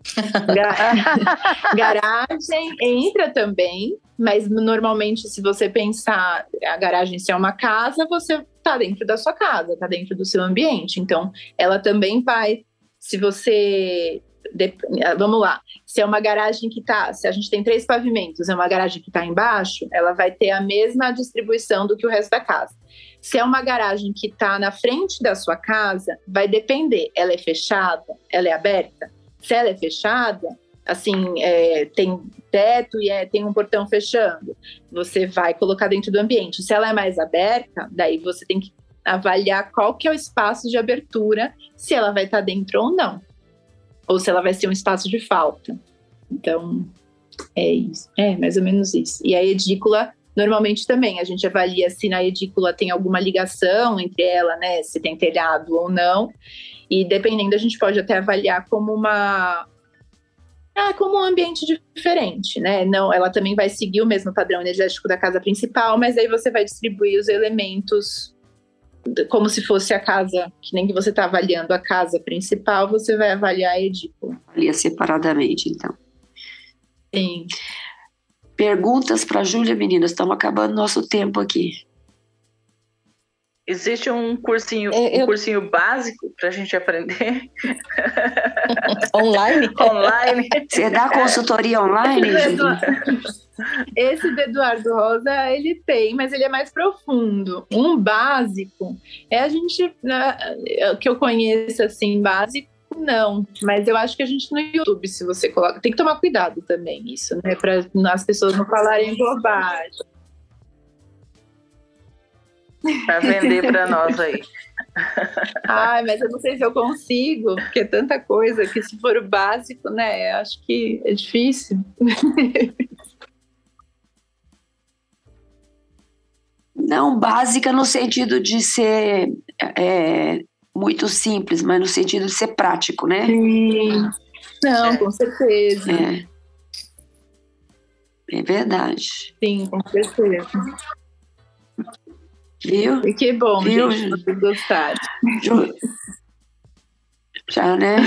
garagem entra também, mas normalmente, se você pensar a garagem ser uma casa, você está dentro da sua casa, está dentro do seu ambiente. Então, ela também vai. Se você. Vamos lá. Se é uma garagem que está. Se a gente tem três pavimentos, é uma garagem que está embaixo, ela vai ter a mesma distribuição do que o resto da casa. Se é uma garagem que está na frente da sua casa, vai depender. Ela é fechada? Ela é aberta? Se ela é fechada, assim, é, tem teto e é, tem um portão fechando, você vai colocar dentro do ambiente. Se ela é mais aberta, daí você tem que avaliar qual que é o espaço de abertura, se ela vai estar dentro ou não. Ou se ela vai ser um espaço de falta. Então, é isso. É, mais ou menos isso. E a edícula, normalmente também, a gente avalia se na edícula tem alguma ligação entre ela, né? Se tem telhado ou não. E dependendo, a gente pode até avaliar como uma ah, como um ambiente diferente, né? Não, ela também vai seguir o mesmo padrão energético da casa principal, mas aí você vai distribuir os elementos como se fosse a casa, que nem que você está avaliando a casa principal, você vai avaliar a edícula. Avalia separadamente, então. Sim. Perguntas para Júlia, meninas, estamos acabando nosso tempo aqui. Existe um cursinho, é, eu... um cursinho básico para a gente aprender? online? online. Você dá consultoria online? Esse do Eduardo Rosa, ele tem, mas ele é mais profundo. Um básico é a gente, né, que eu conheço assim, básico, não. Mas eu acho que a gente no YouTube, se você coloca, tem que tomar cuidado também, isso, né? Para as pessoas não falarem bobagem para vender para nós aí. Ai, mas eu não sei se eu consigo, porque é tanta coisa que se for o básico, né? Acho que é difícil. Não básica no sentido de ser é, muito simples, mas no sentido de ser prático, né? Sim. Não, é. com certeza. É. é verdade. Sim, com certeza. Viu? E que bom, Viu? gente, gostaram. Já, né?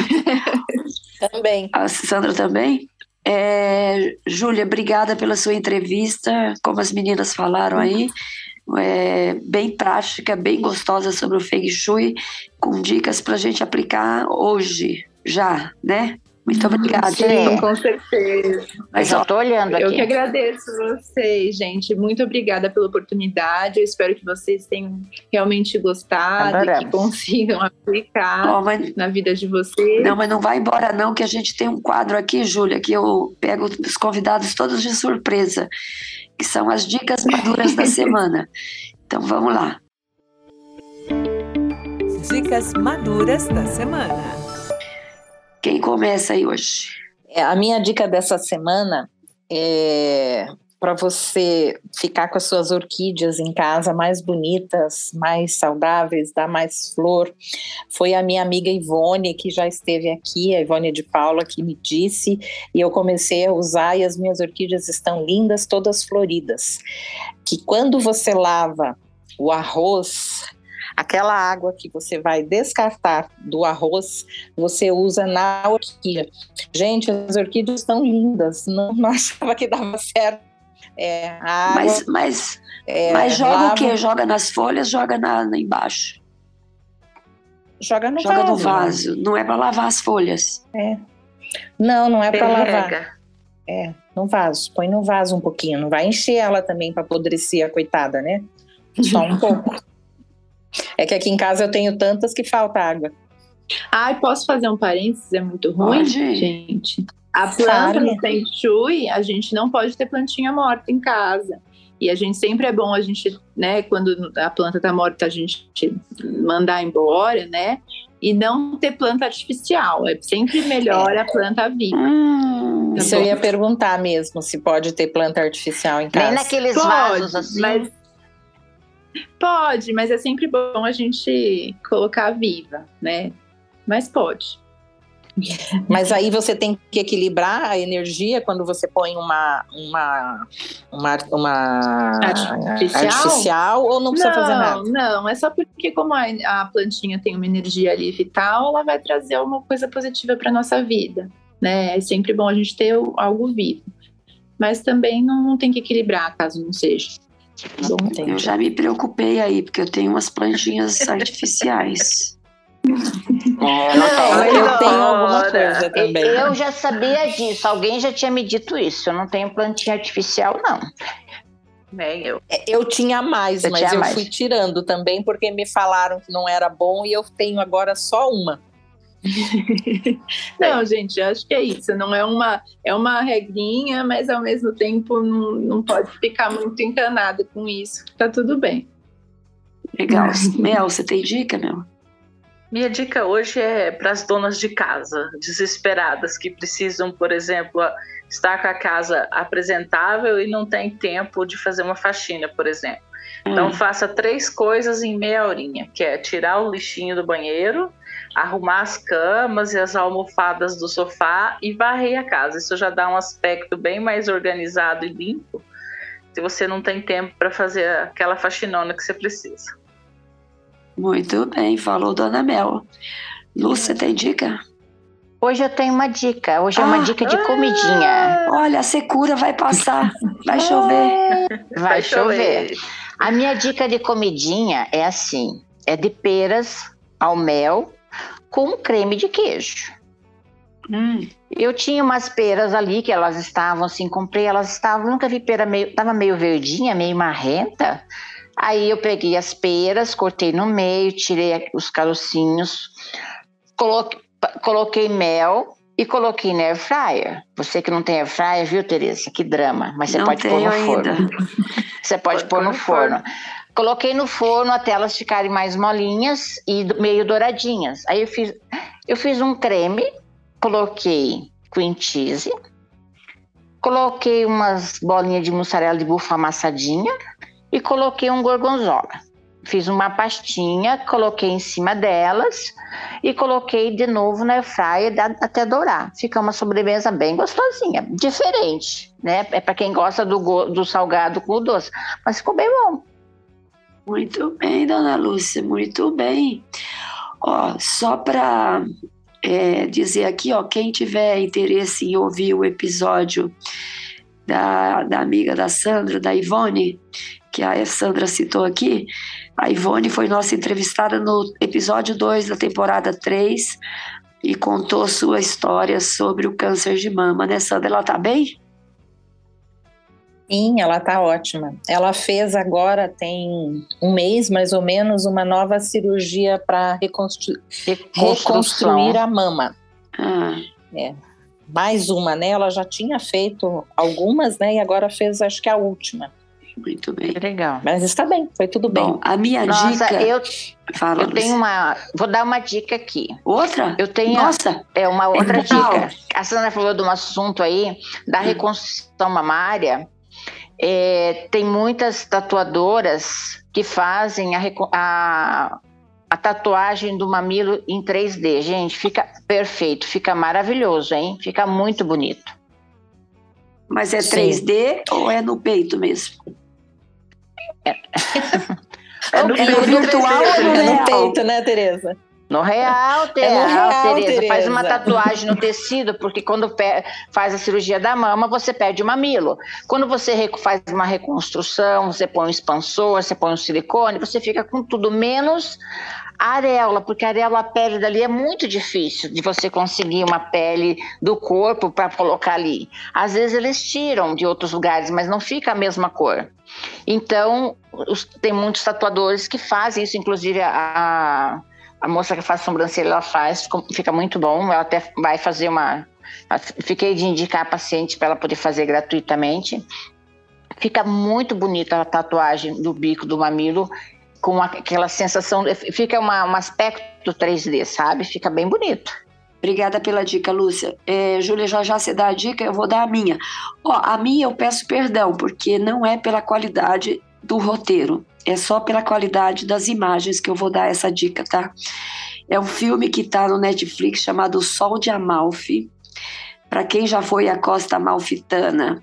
também. A Sandra também? É, Júlia, obrigada pela sua entrevista, como as meninas falaram aí, é, bem prática, bem gostosa sobre o Feng Shui, com dicas para a gente aplicar hoje, já, né? Muito obrigada. Sim, com certeza. Mas eu estou olhando aqui. Eu que agradeço vocês, gente. Muito obrigada pela oportunidade. Eu espero que vocês tenham realmente gostado Adoramos. e que consigam aplicar oh, mas... na vida de vocês. Não, mas não vai embora não, que a gente tem um quadro aqui, Júlia, que eu pego os convidados todos de surpresa, que são as dicas maduras da semana. Então vamos lá. Dicas maduras da semana. Quem começa aí hoje? É, a minha dica dessa semana é para você ficar com as suas orquídeas em casa mais bonitas, mais saudáveis, dar mais flor. Foi a minha amiga Ivone, que já esteve aqui, a Ivone de Paula, que me disse, e eu comecei a usar e as minhas orquídeas estão lindas, todas floridas. Que quando você lava o arroz, aquela água que você vai descartar do arroz, você usa na orquídea. Gente, as orquídeas estão lindas, não, não achava que dava certo. É, água, mas mas, é, mas joga lava... o quê? Joga nas folhas, joga na, na embaixo? Joga no joga vaso. no vaso. Não é para lavar as folhas. É. Não, não é para lavar. É, no vaso. Põe no vaso um pouquinho. Não vai encher ela também para apodrecer a coitada, né? Só um pouco. É que aqui em casa eu tenho tantas que falta água. Ai, posso fazer um parênteses? É muito ruim, pode. gente. A planta no Feng Shui, a gente não pode ter plantinha morta em casa. E a gente sempre é bom a gente, né, quando a planta está morta, a gente mandar embora, né? E não ter planta artificial. É sempre melhor a planta viva. Hum, tá isso bom? eu ia perguntar mesmo, se pode ter planta artificial em casa. Nem naqueles pode, vasos assim. Mas Pode, mas é sempre bom a gente colocar viva, né? Mas pode. Mas aí você tem que equilibrar a energia quando você põe uma uma uma, uma artificial? artificial? ou não precisa não, fazer nada? Não, é só porque como a, a plantinha tem uma energia ali vital, ela vai trazer uma coisa positiva para nossa vida, né? É sempre bom a gente ter algo vivo, mas também não, não tem que equilibrar caso não seja. Eu já me preocupei aí porque eu tenho umas plantinhas artificiais. É, não, eu tenho alguma coisa também. Eu já sabia disso, alguém já tinha me dito isso. Eu não tenho plantinha artificial, não. Nem eu. É, eu tinha mais, eu mas tinha eu mais. fui tirando também porque me falaram que não era bom e eu tenho agora só uma. não, gente, acho que é isso. Não é uma, é uma regrinha, mas ao mesmo tempo não, não pode ficar muito encanado com isso. Tá tudo bem. Legal. Mel, você tem dica, Mel? Minha dica hoje é para as donas de casa, desesperadas, que precisam, por exemplo, estar com a casa apresentável e não tem tempo de fazer uma faxina, por exemplo. Então hum. faça três coisas em meia horinha, que é tirar o lixinho do banheiro, arrumar as camas e as almofadas do sofá e varrer a casa. Isso já dá um aspecto bem mais organizado e limpo, se você não tem tempo para fazer aquela faxinona que você precisa. Muito bem, falou Dona Mel. Lúcia, tem dica? Hoje eu tenho uma dica. Hoje é uma ah, dica de comidinha. Olha, a secura vai passar. Vai chover. Vai, vai chover. A minha dica de comidinha é assim: é de peras ao mel com creme de queijo. Hum. Eu tinha umas peras ali que elas estavam assim, comprei, elas estavam, nunca vi pera meio, tava meio verdinha, meio marrenta. Aí eu peguei as peras, cortei no meio, tirei os carocinhos, coloquei, coloquei mel e coloquei na air fryer. Você que não tem air fryer, viu, Tereza? Que drama. Mas você não pode pôr no ainda. forno. Você pode, pode pôr no forno. forno. Coloquei no forno até elas ficarem mais molinhas e meio douradinhas. Aí eu fiz, eu fiz um creme, coloquei cream cheese, coloquei umas bolinhas de mussarela de búfala amassadinha, e coloquei um gorgonzola. Fiz uma pastinha, coloquei em cima delas e coloquei de novo na airfryer até dourar. Fica uma sobremesa bem gostosinha, diferente, né? É para quem gosta do, do salgado com o doce, mas ficou bem bom. Muito bem, dona Lúcia, muito bem. Ó, só para é, dizer aqui, ó, quem tiver interesse em ouvir o episódio da, da amiga da Sandra, da Ivone, que a Sandra citou aqui, a Ivone foi nossa entrevistada no episódio 2 da temporada 3 e contou sua história sobre o câncer de mama, né, Sandra? Ela tá bem? Sim, ela tá ótima. Ela fez agora, tem um mês mais ou menos, uma nova cirurgia para reconstru... reconstruir a mama. Ah. É. Mais uma, né? Ela já tinha feito algumas, né? E agora fez, acho que a última. Muito bem. Legal. Mas está bem, foi tudo bem. Bom, a minha Nossa, dica. Eu, Fala, eu tenho uma. Vou dar uma dica aqui. Outra? Eu tenho. Nossa! É uma outra é dica. A Sandra falou de um assunto aí da hum. reconstrução mamária. É, tem muitas tatuadoras que fazem a, a, a, tatuagem do mamilo em 3D. Gente, fica perfeito, fica maravilhoso, hein? Fica muito bonito. Mas é Sim. 3D ou é no peito mesmo? É, é no, é virtual ou no, é no peito, né, Tereza? No real, Tereza. É no real, Tereza. Faz uma tatuagem no tecido, porque quando faz a cirurgia da mama, você perde o mamilo. Quando você faz uma reconstrução, você põe um expansor, você põe um silicone, você fica com tudo menos a areola, porque a areola, a pele dali é muito difícil de você conseguir uma pele do corpo para colocar ali. Às vezes eles tiram de outros lugares, mas não fica a mesma cor. Então, os, tem muitos tatuadores que fazem isso, inclusive a, a moça que faz sobrancelha, ela faz, fica muito bom. Ela até vai fazer uma. Fiquei de indicar a paciente para ela poder fazer gratuitamente. Fica muito bonita a tatuagem do bico do mamilo com aquela sensação, fica uma, um aspecto 3D, sabe? Fica bem bonito. Obrigada pela dica, Lúcia. É, Júlia, já já você dá a dica, eu vou dar a minha. Ó, a minha eu peço perdão, porque não é pela qualidade do roteiro. É só pela qualidade das imagens que eu vou dar essa dica, tá? É um filme que está no Netflix chamado O Sol de Amalfi. Para quem já foi à Costa Amalfitana,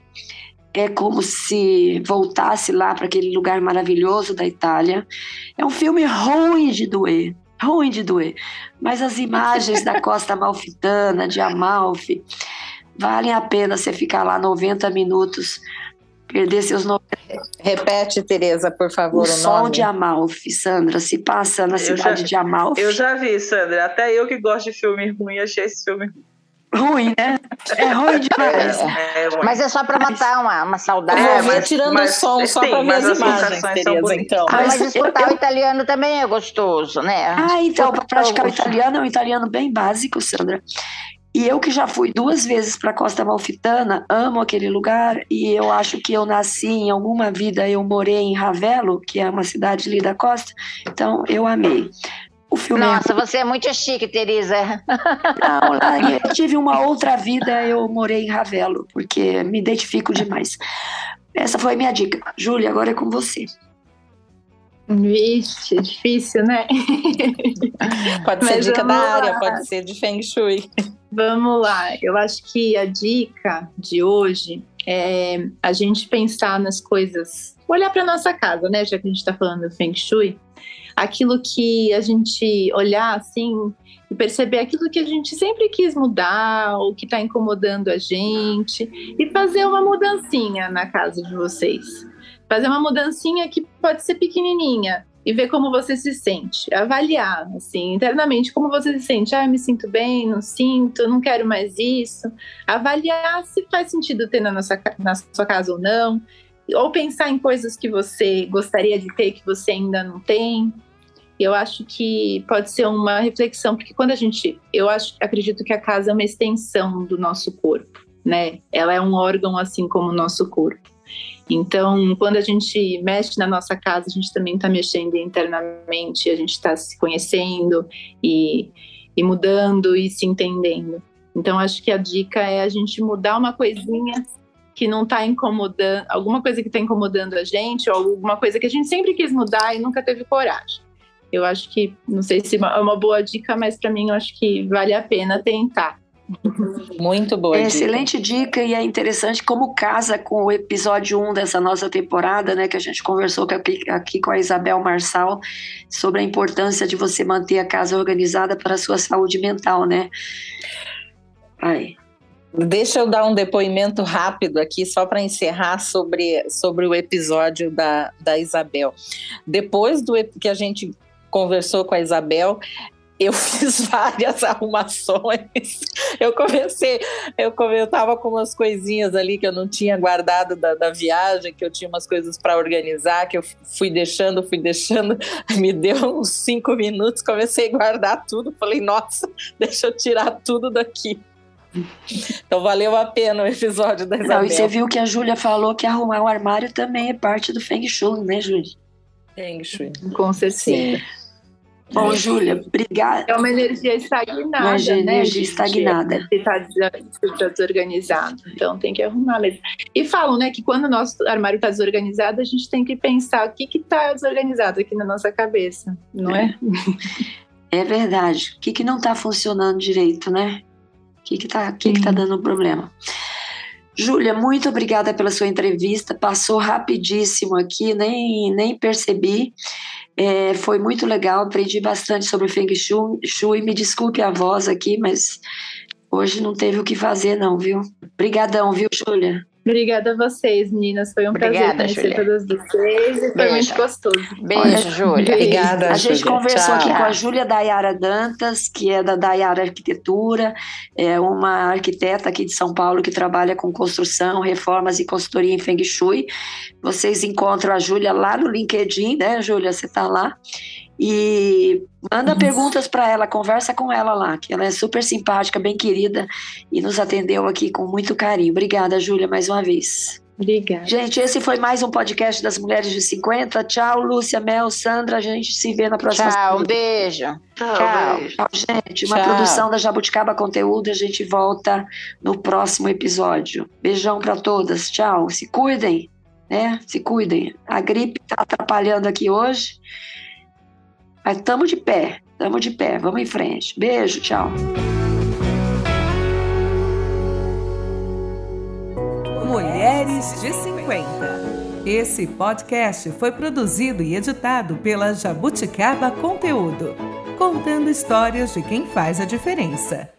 é como se voltasse lá para aquele lugar maravilhoso da Itália. É um filme ruim de doer, ruim de doer. Mas as imagens da Costa Amalfitana, de Amalfi, valem a pena você ficar lá 90 minutos perder seus nomes. Repete, Tereza, por favor, o, o Sol nome. de Amalfi, Sandra, se passa na eu cidade já, de Amalfi. Eu já vi, Sandra. Até eu que gosto de filme ruim, achei esse filme ruim, né? É ruim demais. É, é ruim. Mas é só para matar uma, uma saudade. Eu vou ver tirando mas, o som, só para ver as imagens, Tereza, então. Ah, mas, mas escutar eu, o italiano também é gostoso, né? Ah, então, para praticar o italiano, é um italiano bem básico, Sandra. E eu que já fui duas vezes para Costa Malfitana, amo aquele lugar e eu acho que eu nasci em alguma vida, eu morei em Ravelo, que é uma cidade ali da costa, então eu amei. O filme é Nossa, é... você é muito chique, Teresa. Não, eu tive uma outra vida, eu morei em Ravelo, porque me identifico demais. Essa foi a minha dica. Júlia, agora é com você. Vixe, difícil, né? pode ser dica da área, pode ser de Feng Shui. Vamos lá, eu acho que a dica de hoje é a gente pensar nas coisas, olhar para nossa casa, né? Já que a gente está falando do Feng Shui, aquilo que a gente olhar assim e perceber aquilo que a gente sempre quis mudar, ou que está incomodando a gente, e fazer uma mudancinha na casa de vocês. Fazer uma mudancinha que pode ser pequenininha, e ver como você se sente, avaliar assim internamente como você se sente. Ah, me sinto bem, não sinto, não quero mais isso. Avaliar se faz sentido ter na nossa na sua casa ou não, ou pensar em coisas que você gostaria de ter que você ainda não tem. Eu acho que pode ser uma reflexão, porque quando a gente, eu acho, acredito que a casa é uma extensão do nosso corpo, né? Ela é um órgão assim como o nosso corpo. Então, quando a gente mexe na nossa casa, a gente também está mexendo internamente, a gente está se conhecendo e, e mudando e se entendendo. Então, acho que a dica é a gente mudar uma coisinha que não está incomodando, alguma coisa que está incomodando a gente, ou alguma coisa que a gente sempre quis mudar e nunca teve coragem. Eu acho que, não sei se é uma boa dica, mas para mim eu acho que vale a pena tentar. Muito boa. É. Excelente dica e é interessante como casa com o episódio 1 dessa nossa temporada, né? Que a gente conversou aqui, aqui com a Isabel Marçal sobre a importância de você manter a casa organizada para a sua saúde mental, né? Aí. Deixa eu dar um depoimento rápido aqui, só para encerrar sobre, sobre o episódio da, da Isabel. Depois do que a gente conversou com a Isabel, eu fiz várias arrumações. Eu comecei, eu estava com umas coisinhas ali que eu não tinha guardado da, da viagem, que eu tinha umas coisas para organizar, que eu fui deixando, fui deixando. Me deu uns cinco minutos, comecei a guardar tudo. Falei, nossa, deixa eu tirar tudo daqui. Então valeu a pena o episódio da Isabel. Não, e você viu que a Júlia falou que arrumar o armário também é parte do Feng Shui, né, Júlia? Feng Shui. Com certeza. Sim. Bom, Júlia, obrigada. É uma energia estagnada, uma energia né? Energia estagnada. Você está tá desorganizado, então tem que arrumar mesmo. E falam, né, que quando o nosso armário está desorganizado, a gente tem que pensar o que está desorganizado aqui na nossa cabeça, não é? É, é verdade. O que, que não está funcionando direito, né? O que está que que, que tá dando problema? Júlia, muito obrigada pela sua entrevista. Passou rapidíssimo aqui, nem, nem percebi. É, foi muito legal, aprendi bastante sobre Feng Shui. Me desculpe a voz aqui, mas hoje não teve o que fazer, não, viu? Obrigadão, viu, Júlia? Obrigada a vocês, meninas. Foi um Obrigada, prazer conhecer Julia. todas vocês e foi muito gostoso. Beijo, Júlia. Obrigada. A gente conversou Tchau. aqui com a Júlia Dayara Dantas, que é da Dayara Arquitetura, é uma arquiteta aqui de São Paulo que trabalha com construção, reformas e consultoria em Feng Shui. Vocês encontram a Júlia lá no LinkedIn, né, Júlia? Você está lá. E manda Isso. perguntas para ela, conversa com ela lá, que ela é super simpática, bem querida e nos atendeu aqui com muito carinho. Obrigada, Júlia, mais uma vez. Obrigada. Gente, esse foi mais um podcast das Mulheres de 50. Tchau, Lúcia, Mel, Sandra. A gente se vê na próxima Tchau, um beijo. Tchau, Tchau. Beijo. Tchau gente. Uma Tchau. produção da Jabuticaba Conteúdo. A gente volta no próximo episódio. Beijão para todas. Tchau. Se cuidem. né? Se cuidem. A gripe está atrapalhando aqui hoje. Mas estamos de pé, estamos de pé. Vamos em frente. Beijo, tchau. Mulheres de 50. Esse podcast foi produzido e editado pela Jabuticaba Conteúdo, contando histórias de quem faz a diferença.